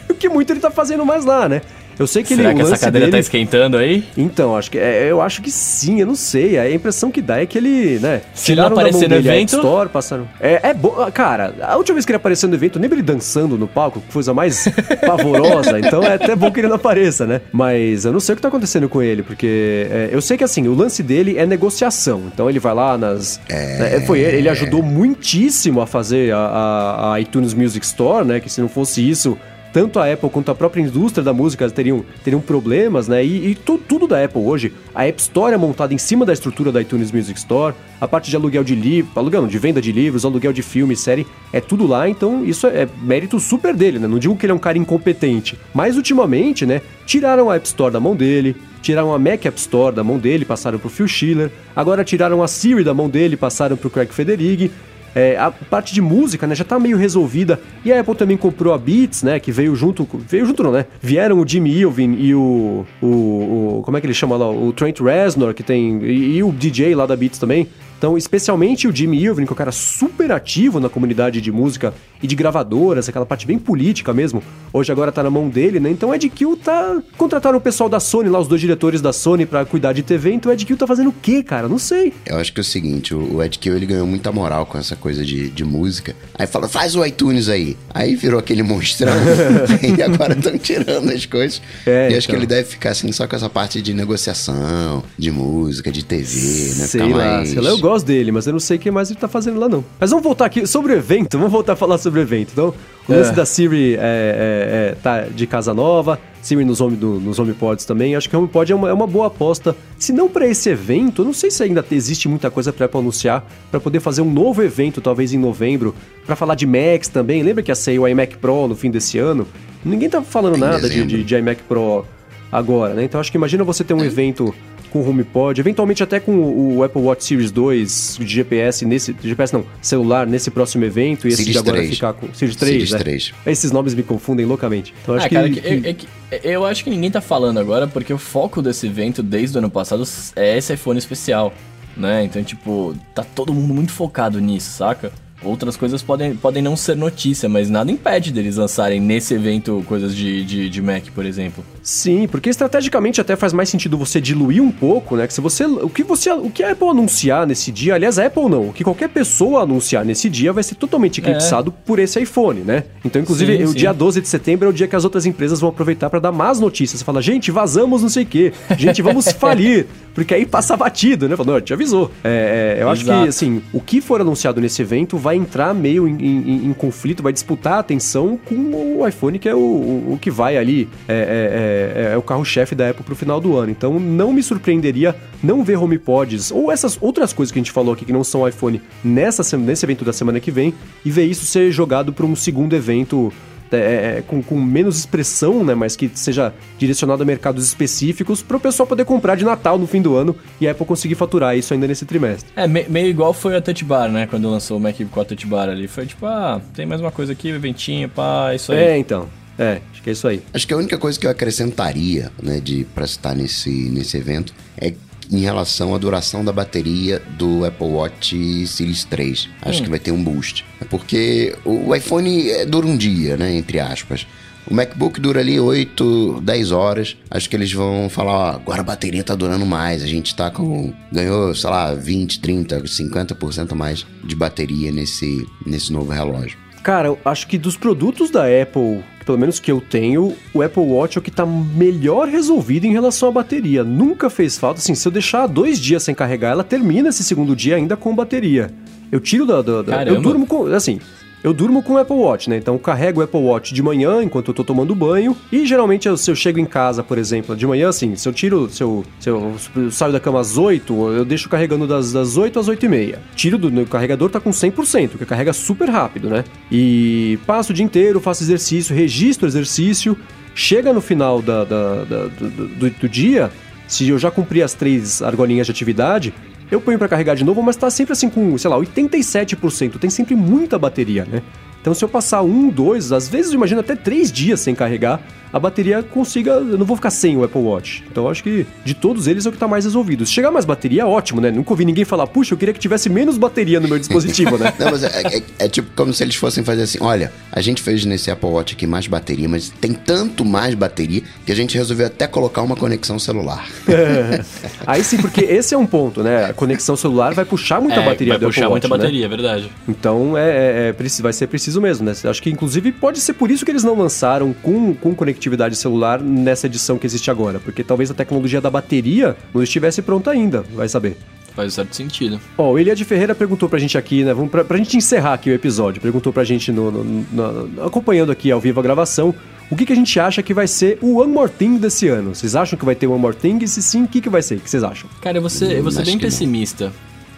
[SPEAKER 1] o que muito ele tá fazendo mais lá, né? Eu sei que
[SPEAKER 2] Será
[SPEAKER 1] ele,
[SPEAKER 2] que
[SPEAKER 1] o
[SPEAKER 2] essa cadeira
[SPEAKER 1] dele...
[SPEAKER 2] tá esquentando aí?
[SPEAKER 1] Então, acho que é, eu acho que sim, eu não sei. A impressão que dá é que ele, né?
[SPEAKER 2] Se ele não aparecer no evento-
[SPEAKER 1] Store, passaram. É, é bom, cara. A última vez que ele apareceu no evento, eu lembro ele dançando no palco, que coisa mais pavorosa. então é até bom que ele não apareça, né? Mas eu não sei o que tá acontecendo com ele, porque é, eu sei que assim, o lance dele é negociação. Então ele vai lá nas. né, foi ele, ele ajudou muitíssimo a fazer a, a- a iTunes Music Store, né? Que se não fosse isso tanto a Apple quanto a própria indústria da música teriam, teriam problemas, né? E, e tu- tudo da Apple hoje, a App Store é montada em cima da estrutura da iTunes Music Store, a parte de aluguel de livros, aluguel de venda de livros, aluguel de filme, série, é tudo lá, então isso é, é mérito super dele, né? Não digo que ele é um cara incompetente, mas ultimamente, né, tiraram a App Store da mão dele, tiraram a Mac App Store da mão dele, passaram pro Phil Schiller, agora tiraram a Siri da mão dele, passaram pro Craig Federighi, é, a parte de música, né, já tá meio resolvida. E a Apple também comprou a Beats, né, que veio junto, veio junto não, né? Vieram o Jimmy Iovine e o, o, o- como é que ele chama lá, o Trent Reznor, que tem e, e o DJ lá da Beats também. Então, especialmente o Jimmy Iovine, que é um cara super ativo na comunidade de música e de gravadoras, aquela parte bem política mesmo. Hoje agora tá na mão dele, né? Então, Ed Kill tá contrataram o pessoal da Sony lá, os dois diretores da Sony pra cuidar de TV. Então, Ed Kill tá fazendo o quê, cara? Não sei.
[SPEAKER 3] Eu acho que é o seguinte, o Ed Kill, ele ganhou muita moral com essa coisa de, de música. Aí fala, faz o iTunes aí. Aí virou aquele monstrão. e agora estão tirando as coisas.
[SPEAKER 1] É,
[SPEAKER 3] e acho que
[SPEAKER 1] então.
[SPEAKER 3] ele deve ficar assim só com essa parte de negociação, de música, de TV, né?
[SPEAKER 1] Sei
[SPEAKER 3] Ficar
[SPEAKER 1] lá,
[SPEAKER 3] mais...
[SPEAKER 1] sei lá, eu gosto dele, mas eu não sei o que mais ele tá fazendo lá, não. Mas vamos voltar aqui sobre o evento, vamos voltar a falar sobre o evento. Então, o lance
[SPEAKER 2] É.
[SPEAKER 1] da Siri é, é- é- tá de casa nova, Siri nos, home, do- nos HomePods também. Acho que o HomePod é uma, é uma boa aposta. Se não pra esse evento, eu não sei se ainda existe muita coisa pra Apple anunciar, pra poder fazer um novo evento, talvez em novembro, pra falar de Macs também. Lembra que ia sair o iMac Pro no fim desse ano? Ninguém tá falando
[SPEAKER 3] Em
[SPEAKER 1] nada de, de, de iMac Pro agora, né? Então acho que imagina você ter um evento com o HomePod, eventualmente até com o Apple Watch Series 2 de GPS nesse. de GPS não, celular nesse próximo evento, e esse
[SPEAKER 3] Series
[SPEAKER 1] de agora
[SPEAKER 3] 3.
[SPEAKER 1] ficar com. Series 3,
[SPEAKER 3] Series
[SPEAKER 1] né?
[SPEAKER 3] 3.
[SPEAKER 1] Esses nomes me confundem loucamente. Então acho
[SPEAKER 2] ah,
[SPEAKER 1] que.
[SPEAKER 2] cara, que-
[SPEAKER 1] que-
[SPEAKER 2] é- é que- eu acho que ninguém tá falando agora porque o foco desse evento desde o ano passado é esse iPhone especial, né? Então, tipo, tá todo mundo muito focado nisso, saca? Outras coisas podem, podem não ser notícia, mas nada impede deles lançarem nesse evento coisas de, de, de Mac, por exemplo.
[SPEAKER 1] Sim, porque estrategicamente até faz mais sentido você diluir um pouco, né? Que se você. O que você. O que a Apple anunciar nesse dia, aliás, a Apple não, o que qualquer pessoa anunciar nesse dia vai ser totalmente eclipsado por esse iPhone, né? Então, inclusive,
[SPEAKER 2] Sim,
[SPEAKER 1] o
[SPEAKER 2] sim.
[SPEAKER 1] dia 12 de setembro é o dia que as outras empresas vão aproveitar para dar más notícias. Você fala, gente, vazamos não sei o quê, gente, vamos falir. Porque aí passa batido, né? Fala, não, te avisou. É, é, eu acho que,
[SPEAKER 2] Exato.
[SPEAKER 1] assim, o que for anunciado nesse evento vai entrar meio em, em- em conflito, vai disputar a atenção com o iPhone, que é o, o, o que vai ali, é, é- é- é o carro-chefe da Apple pro final do ano. Então não me surpreenderia não ver HomePods ou essas outras coisas que a gente falou aqui que não são iPhone nessa, nesse evento da semana que vem e ver isso ser jogado para um segundo evento é, é, com, com menos expressão, né, mas que seja direcionado a mercados específicos para o pessoal poder comprar de Natal no fim do ano e a Apple conseguir faturar isso ainda nesse trimestre.
[SPEAKER 2] É, me- meio igual foi a Touch Bar, né? Quando lançou o Mac com a Touch Bar ali. Foi tipo, ah, tem mais uma coisa aqui, eventinho, pá, isso aí.
[SPEAKER 1] É, então. É, acho que é isso aí.
[SPEAKER 3] Acho que a única coisa que eu acrescentaria, né, de pra estar nesse, nesse evento é em relação à duração da bateria do Apple Watch Series 3. Acho que vai ter um boost. Porque o iPhone é, dura um dia, né, entre aspas. O MacBook dura ali 8, 10 horas. Acho que eles vão falar, ó, agora a bateria tá durando mais. A gente tá com. ganhou, sei lá, 20, 30, 50% mais de bateria nesse, nesse novo relógio.
[SPEAKER 1] Cara, eu acho que dos produtos da Apple, pelo menos que eu tenho, o Apple Watch é o que tá melhor resolvido em relação à bateria. Nunca fez falta. Assim, se eu deixar dois dias sem carregar, ela termina esse segundo dia ainda com bateria. Eu tiro da. da, da- eu durmo com. Assim. Eu durmo com o Apple Watch, né? Então eu carrego o Apple Watch de manhã enquanto eu tô tomando banho. E geralmente se eu chego em casa, por exemplo, de manhã, assim, se eu tiro, se eu, se eu saio da cama às 8, eu deixo carregando das, das 8 às 8 e meia. Tiro do meu carregador, tá com 100%, que carrega super rápido, né? E passo o dia inteiro, faço exercício, registro exercício. Chega no final da, da- da- do, do- do dia, se eu já cumpri as três argolinhas de atividade, eu ponho pra carregar de novo, mas tá sempre assim com, sei lá, 87%. Tem sempre muita bateria, né? Então se eu passar um, dois, às vezes eu imagino até três dias sem carregar, a bateria consiga. Eu não vou ficar sem o Apple Watch. Então eu acho que de todos eles é o que tá mais resolvido. Se chegar mais bateria, é ótimo, né? Nunca ouvi ninguém falar, puxa, eu queria que tivesse menos bateria no meu dispositivo, né?
[SPEAKER 3] Não, mas é, é- é tipo como se eles fossem fazer assim: olha, a gente fez nesse Apple Watch aqui mais bateria, mas tem tanto mais bateria que a gente resolveu até colocar uma conexão celular.
[SPEAKER 1] Aí sim, porque esse é um ponto, né? A conexão celular vai puxar muita
[SPEAKER 2] É,
[SPEAKER 1] bateria
[SPEAKER 2] vai
[SPEAKER 1] do
[SPEAKER 2] puxar
[SPEAKER 1] Apple Watch,
[SPEAKER 2] muita
[SPEAKER 1] né?
[SPEAKER 2] bateria, é verdade.
[SPEAKER 1] Então é, é- é vai ser preciso mesmo, né? Acho que inclusive pode ser por isso que eles não lançaram com, com conectividade celular nessa edição que existe agora, porque talvez a tecnologia da bateria não estivesse pronta ainda, vai saber.
[SPEAKER 2] Faz certo sentido.
[SPEAKER 1] Ó, o Eliade Ferreira perguntou pra gente aqui, né? Vamos pra, pra gente encerrar aqui o episódio. Perguntou pra gente, no, no- no- acompanhando aqui ao vivo a gravação, o que, que a gente acha que vai ser o One More Thing desse ano. Vocês acham que vai ter o One More Thing? E se sim, o que, que vai ser? O que vocês acham?
[SPEAKER 2] Cara, eu vou ser, eu vou ser
[SPEAKER 3] Acho
[SPEAKER 2] bem
[SPEAKER 3] que não.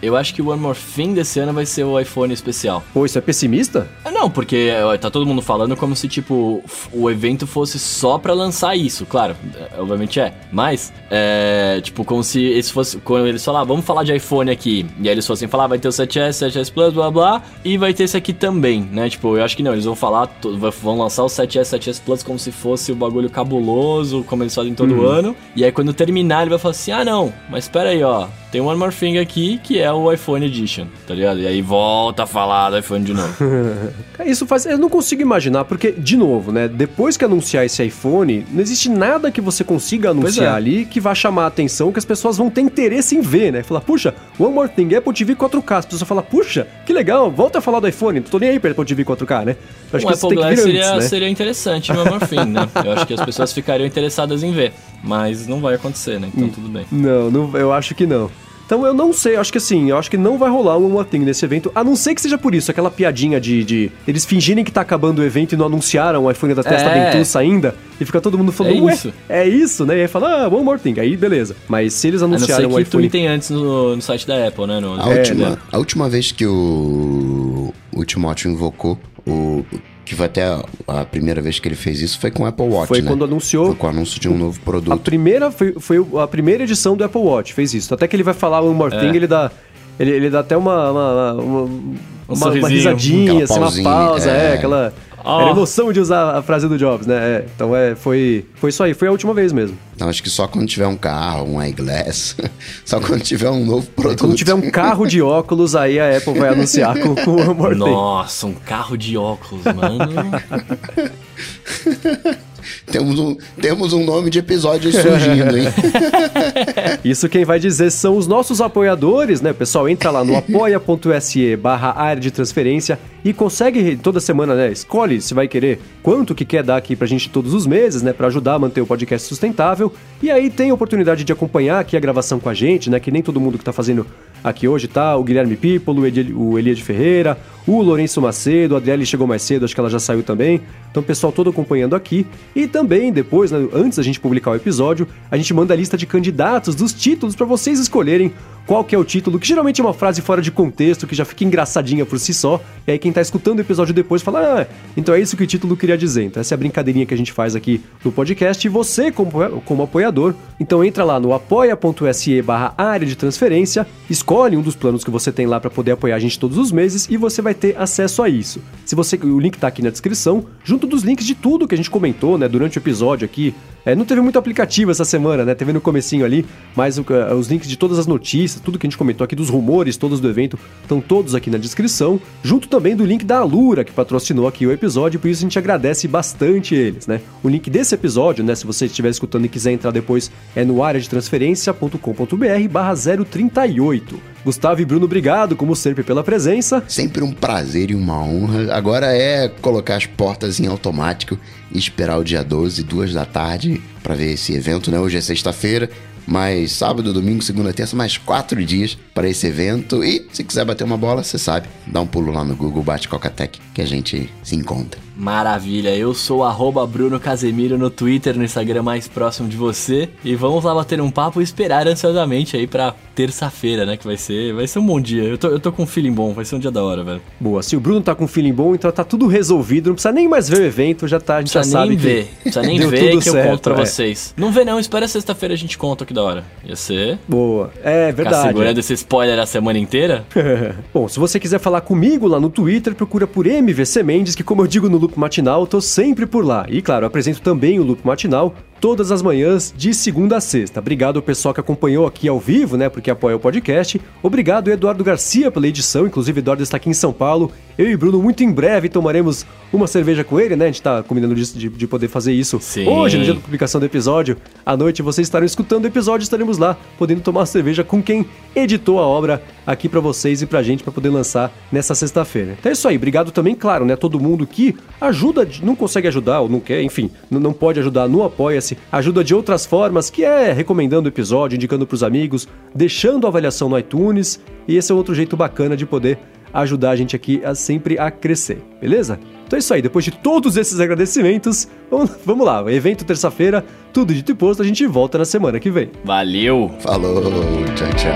[SPEAKER 2] Eu acho que o One More Thing desse ano vai ser o iPhone especial.
[SPEAKER 1] Pô, isso é pessimista?
[SPEAKER 2] Ah, Não, porque tá todo mundo falando como se, tipo, o evento fosse só pra lançar isso. Claro, é, obviamente é. Mas, é, tipo, como se esse fosse. Quando eles falaram, ah, vamos falar de iPhone aqui. E aí eles fossem falar, vai ter o 7S, 7S Plus, blá blá. E vai ter esse aqui também, né? Tipo, eu acho que não, eles vão falar, vão lançar o 7S, 7S Plus como se fosse o bagulho cabuloso, como eles fazem todo ano. E aí quando terminar, ele vai falar assim: ah, não, mas espera aí, ó. Tem One More Thing aqui que é o iPhone Edition, tá ligado? E aí volta a falar do iPhone de novo.
[SPEAKER 1] Cara, Isso faz. Eu não consigo imaginar, porque, de novo, né? Depois que anunciar esse iPhone, não existe nada que você consiga anunciar
[SPEAKER 2] é.
[SPEAKER 1] ali que vá chamar a atenção, que as pessoas vão ter interesse em ver, né? Falar, puxa, One More Thing, Apple TV 4K. As pessoas falam, puxa, que legal, volta a falar do iPhone, não tô nem aí pra Apple TV 4K, né? Eu acho
[SPEAKER 2] um
[SPEAKER 1] que isso
[SPEAKER 2] Apple Glass
[SPEAKER 1] antes,
[SPEAKER 2] seria,
[SPEAKER 1] né?
[SPEAKER 2] seria interessante no One More Thing, né? Eu acho que as pessoas ficariam interessadas em ver. Mas não vai acontecer, né?
[SPEAKER 1] Hum.
[SPEAKER 2] Então tudo bem.
[SPEAKER 1] Não, não, eu acho que não. Então eu não sei, acho que assim, eu acho que não vai rolar um One More Thing nesse evento, a não ser que seja por isso, aquela piadinha de, de eles fingirem que tá acabando o evento e não anunciaram o iPhone da testa
[SPEAKER 2] É.
[SPEAKER 1] ainda, e fica todo mundo falando,
[SPEAKER 2] É
[SPEAKER 1] ué,
[SPEAKER 2] isso.
[SPEAKER 1] é isso, né? E aí fala, ah, One More Thing, aí beleza. Mas se eles
[SPEAKER 2] A não ser
[SPEAKER 1] anunciaram o
[SPEAKER 2] que
[SPEAKER 1] iPhone...
[SPEAKER 2] tweetem antes no, no site da Apple, né? No,
[SPEAKER 3] A,
[SPEAKER 2] no-
[SPEAKER 3] última,
[SPEAKER 2] né?
[SPEAKER 3] a última vez que o, o Timóteo invocou o, que foi até a, a primeira vez que ele fez isso foi com o Apple Watch,
[SPEAKER 1] Foi
[SPEAKER 3] né?
[SPEAKER 1] quando anunciou-
[SPEAKER 3] Foi com o anúncio de um novo
[SPEAKER 1] A
[SPEAKER 3] produto.
[SPEAKER 1] primeira foi, foi a primeira edição do Apple Watch, fez isso. Até que ele vai falar One More Thing, ele dá. Ele, ele dá até uma. uma, uma, uma, uma risadinha, assim, uma pausa, é,
[SPEAKER 3] é.
[SPEAKER 1] aquela.
[SPEAKER 2] Ó.
[SPEAKER 1] Era emoção de usar a frase do Jobs, né? É, então é, foi, foi isso aí, foi a última vez mesmo.
[SPEAKER 3] Então acho que só quando tiver um carro, um eyeglass, só quando tiver um novo produto.
[SPEAKER 1] Quando tiver um carro de óculos, aí a Apple vai anunciar com, com o Thing.
[SPEAKER 2] Nossa, um carro de óculos, mano.
[SPEAKER 3] Temos um, temos um nome de episódio surgindo, hein?
[SPEAKER 1] Isso quem vai dizer são os nossos apoiadores, né? Pessoal entra lá no apoia.se barra área de transferência e consegue toda semana, né? Escolhe se vai querer quanto que quer dar aqui pra gente todos os meses, né? Pra ajudar a manter o podcast sustentável. E aí tem a oportunidade de acompanhar aqui a gravação com a gente, né? Que nem todo mundo que tá fazendo aqui hoje tá. O Guilherme Pípolo, o Elia de Ferreira, o Lourenço Macedo, a Adriele chegou mais cedo, acho que ela já saiu também. Então o pessoal todo acompanhando aqui. E também depois, né, antes da gente publicar o episódio, a gente manda a lista de candidatos dos títulos pra vocês escolherem qual que é o título, que geralmente é uma frase fora de contexto, que já fica engraçadinha por si só. E aí quem tá escutando o episódio depois fala, ah, então é isso que o título queria dizer. Então essa é a brincadeirinha que a gente faz aqui no podcast. E você, como, como apoiador, então entra lá no apoia.se barra área de transferência, escolhe um dos planos que você tem lá para poder apoiar a gente todos os meses e você vai ter acesso a isso. Se você, o link tá aqui na descrição, junto dos links de tudo que a gente comentou, né, durante o episódio aqui. É, não teve muito aplicativo essa semana, né? Teve no comecinho ali, mas eh, os links de todas as notícias, tudo que a gente comentou aqui dos rumores, todos do evento, estão todos aqui na descrição, junto também do link da Alura, que patrocinou aqui o episódio, por isso a gente agradece bastante eles, né? O link desse episódio, né, se você estiver escutando e quiser entrar depois, é no área de transferência.com.br barra 038. Gustavo e Bruno, obrigado, como sempre, pela presença.
[SPEAKER 3] Sempre um prazer e uma honra. Agora é colocar as portas em automático e esperar o dia 12, duas da tarde, pra ver esse evento, né? Hoje é sexta-feira, mas sábado, domingo, segunda, terça, mais quatro dias para esse evento. E se quiser bater uma bola, você sabe, dá um pulo lá no Google, bate Cocatec, que a gente se encontra.
[SPEAKER 2] Maravilha, eu sou o arroba Bruno Casemiro no Twitter, no Instagram mais próximo de você. E vamos lá bater um papo e esperar ansiosamente aí pra terça-feira, né? Que vai ser, vai ser um bom dia. Eu tô, eu tô com um feeling bom, vai ser um dia da hora, velho.
[SPEAKER 1] Boa, se o Bruno tá com um feeling bom, então tá tudo resolvido, não precisa nem mais ver o evento, já tá, a gente já
[SPEAKER 2] Precisa
[SPEAKER 1] sabe
[SPEAKER 2] nem
[SPEAKER 1] que
[SPEAKER 2] ver, precisa nem ver que eu
[SPEAKER 1] certo,
[SPEAKER 2] conto pra
[SPEAKER 1] é.
[SPEAKER 2] vocês. Não vê não, espera sexta-feira a gente conta que da hora. Ia ser...
[SPEAKER 1] Boa, é
[SPEAKER 2] Ficar
[SPEAKER 1] verdade.
[SPEAKER 2] segurando esse spoiler a semana inteira?
[SPEAKER 1] Bom, se você quiser falar comigo lá no Twitter, procura por MVC Mendes, que como eu digo no Loop Matinal, eu tô sempre por lá. E claro, apresento também o Loop Matinal todas as manhãs de segunda a sexta. Obrigado ao pessoal que acompanhou aqui ao vivo, né, porque apoia o podcast. Obrigado Eduardo Garcia pela edição, inclusive Eduardo está aqui em São Paulo. Eu e Bruno muito em breve tomaremos uma cerveja com ele, né? A gente tá combinando de, de- de poder fazer isso
[SPEAKER 2] Sim.
[SPEAKER 1] hoje, no dia da publicação do episódio. À noite vocês estarão escutando o episódio, estaremos lá podendo tomar cerveja com quem editou a obra aqui pra vocês e pra gente pra poder lançar nessa sexta-feira. Então é isso aí, obrigado também, claro, né, todo mundo que ajuda, não consegue ajudar ou não quer, enfim, não pode ajudar no Ajuda de outras formas, que é recomendando o episódio, indicando pros amigos, deixando a avaliação no iTunes, e esse é outro jeito bacana de poder ajudar a gente aqui a sempre a crescer, beleza? Então é isso aí, depois de todos esses agradecimentos, vamos, vamos lá, evento terça-feira, tudo dito e posto, a gente volta na semana que vem.
[SPEAKER 2] Valeu!
[SPEAKER 3] Falou, tchau, tchau.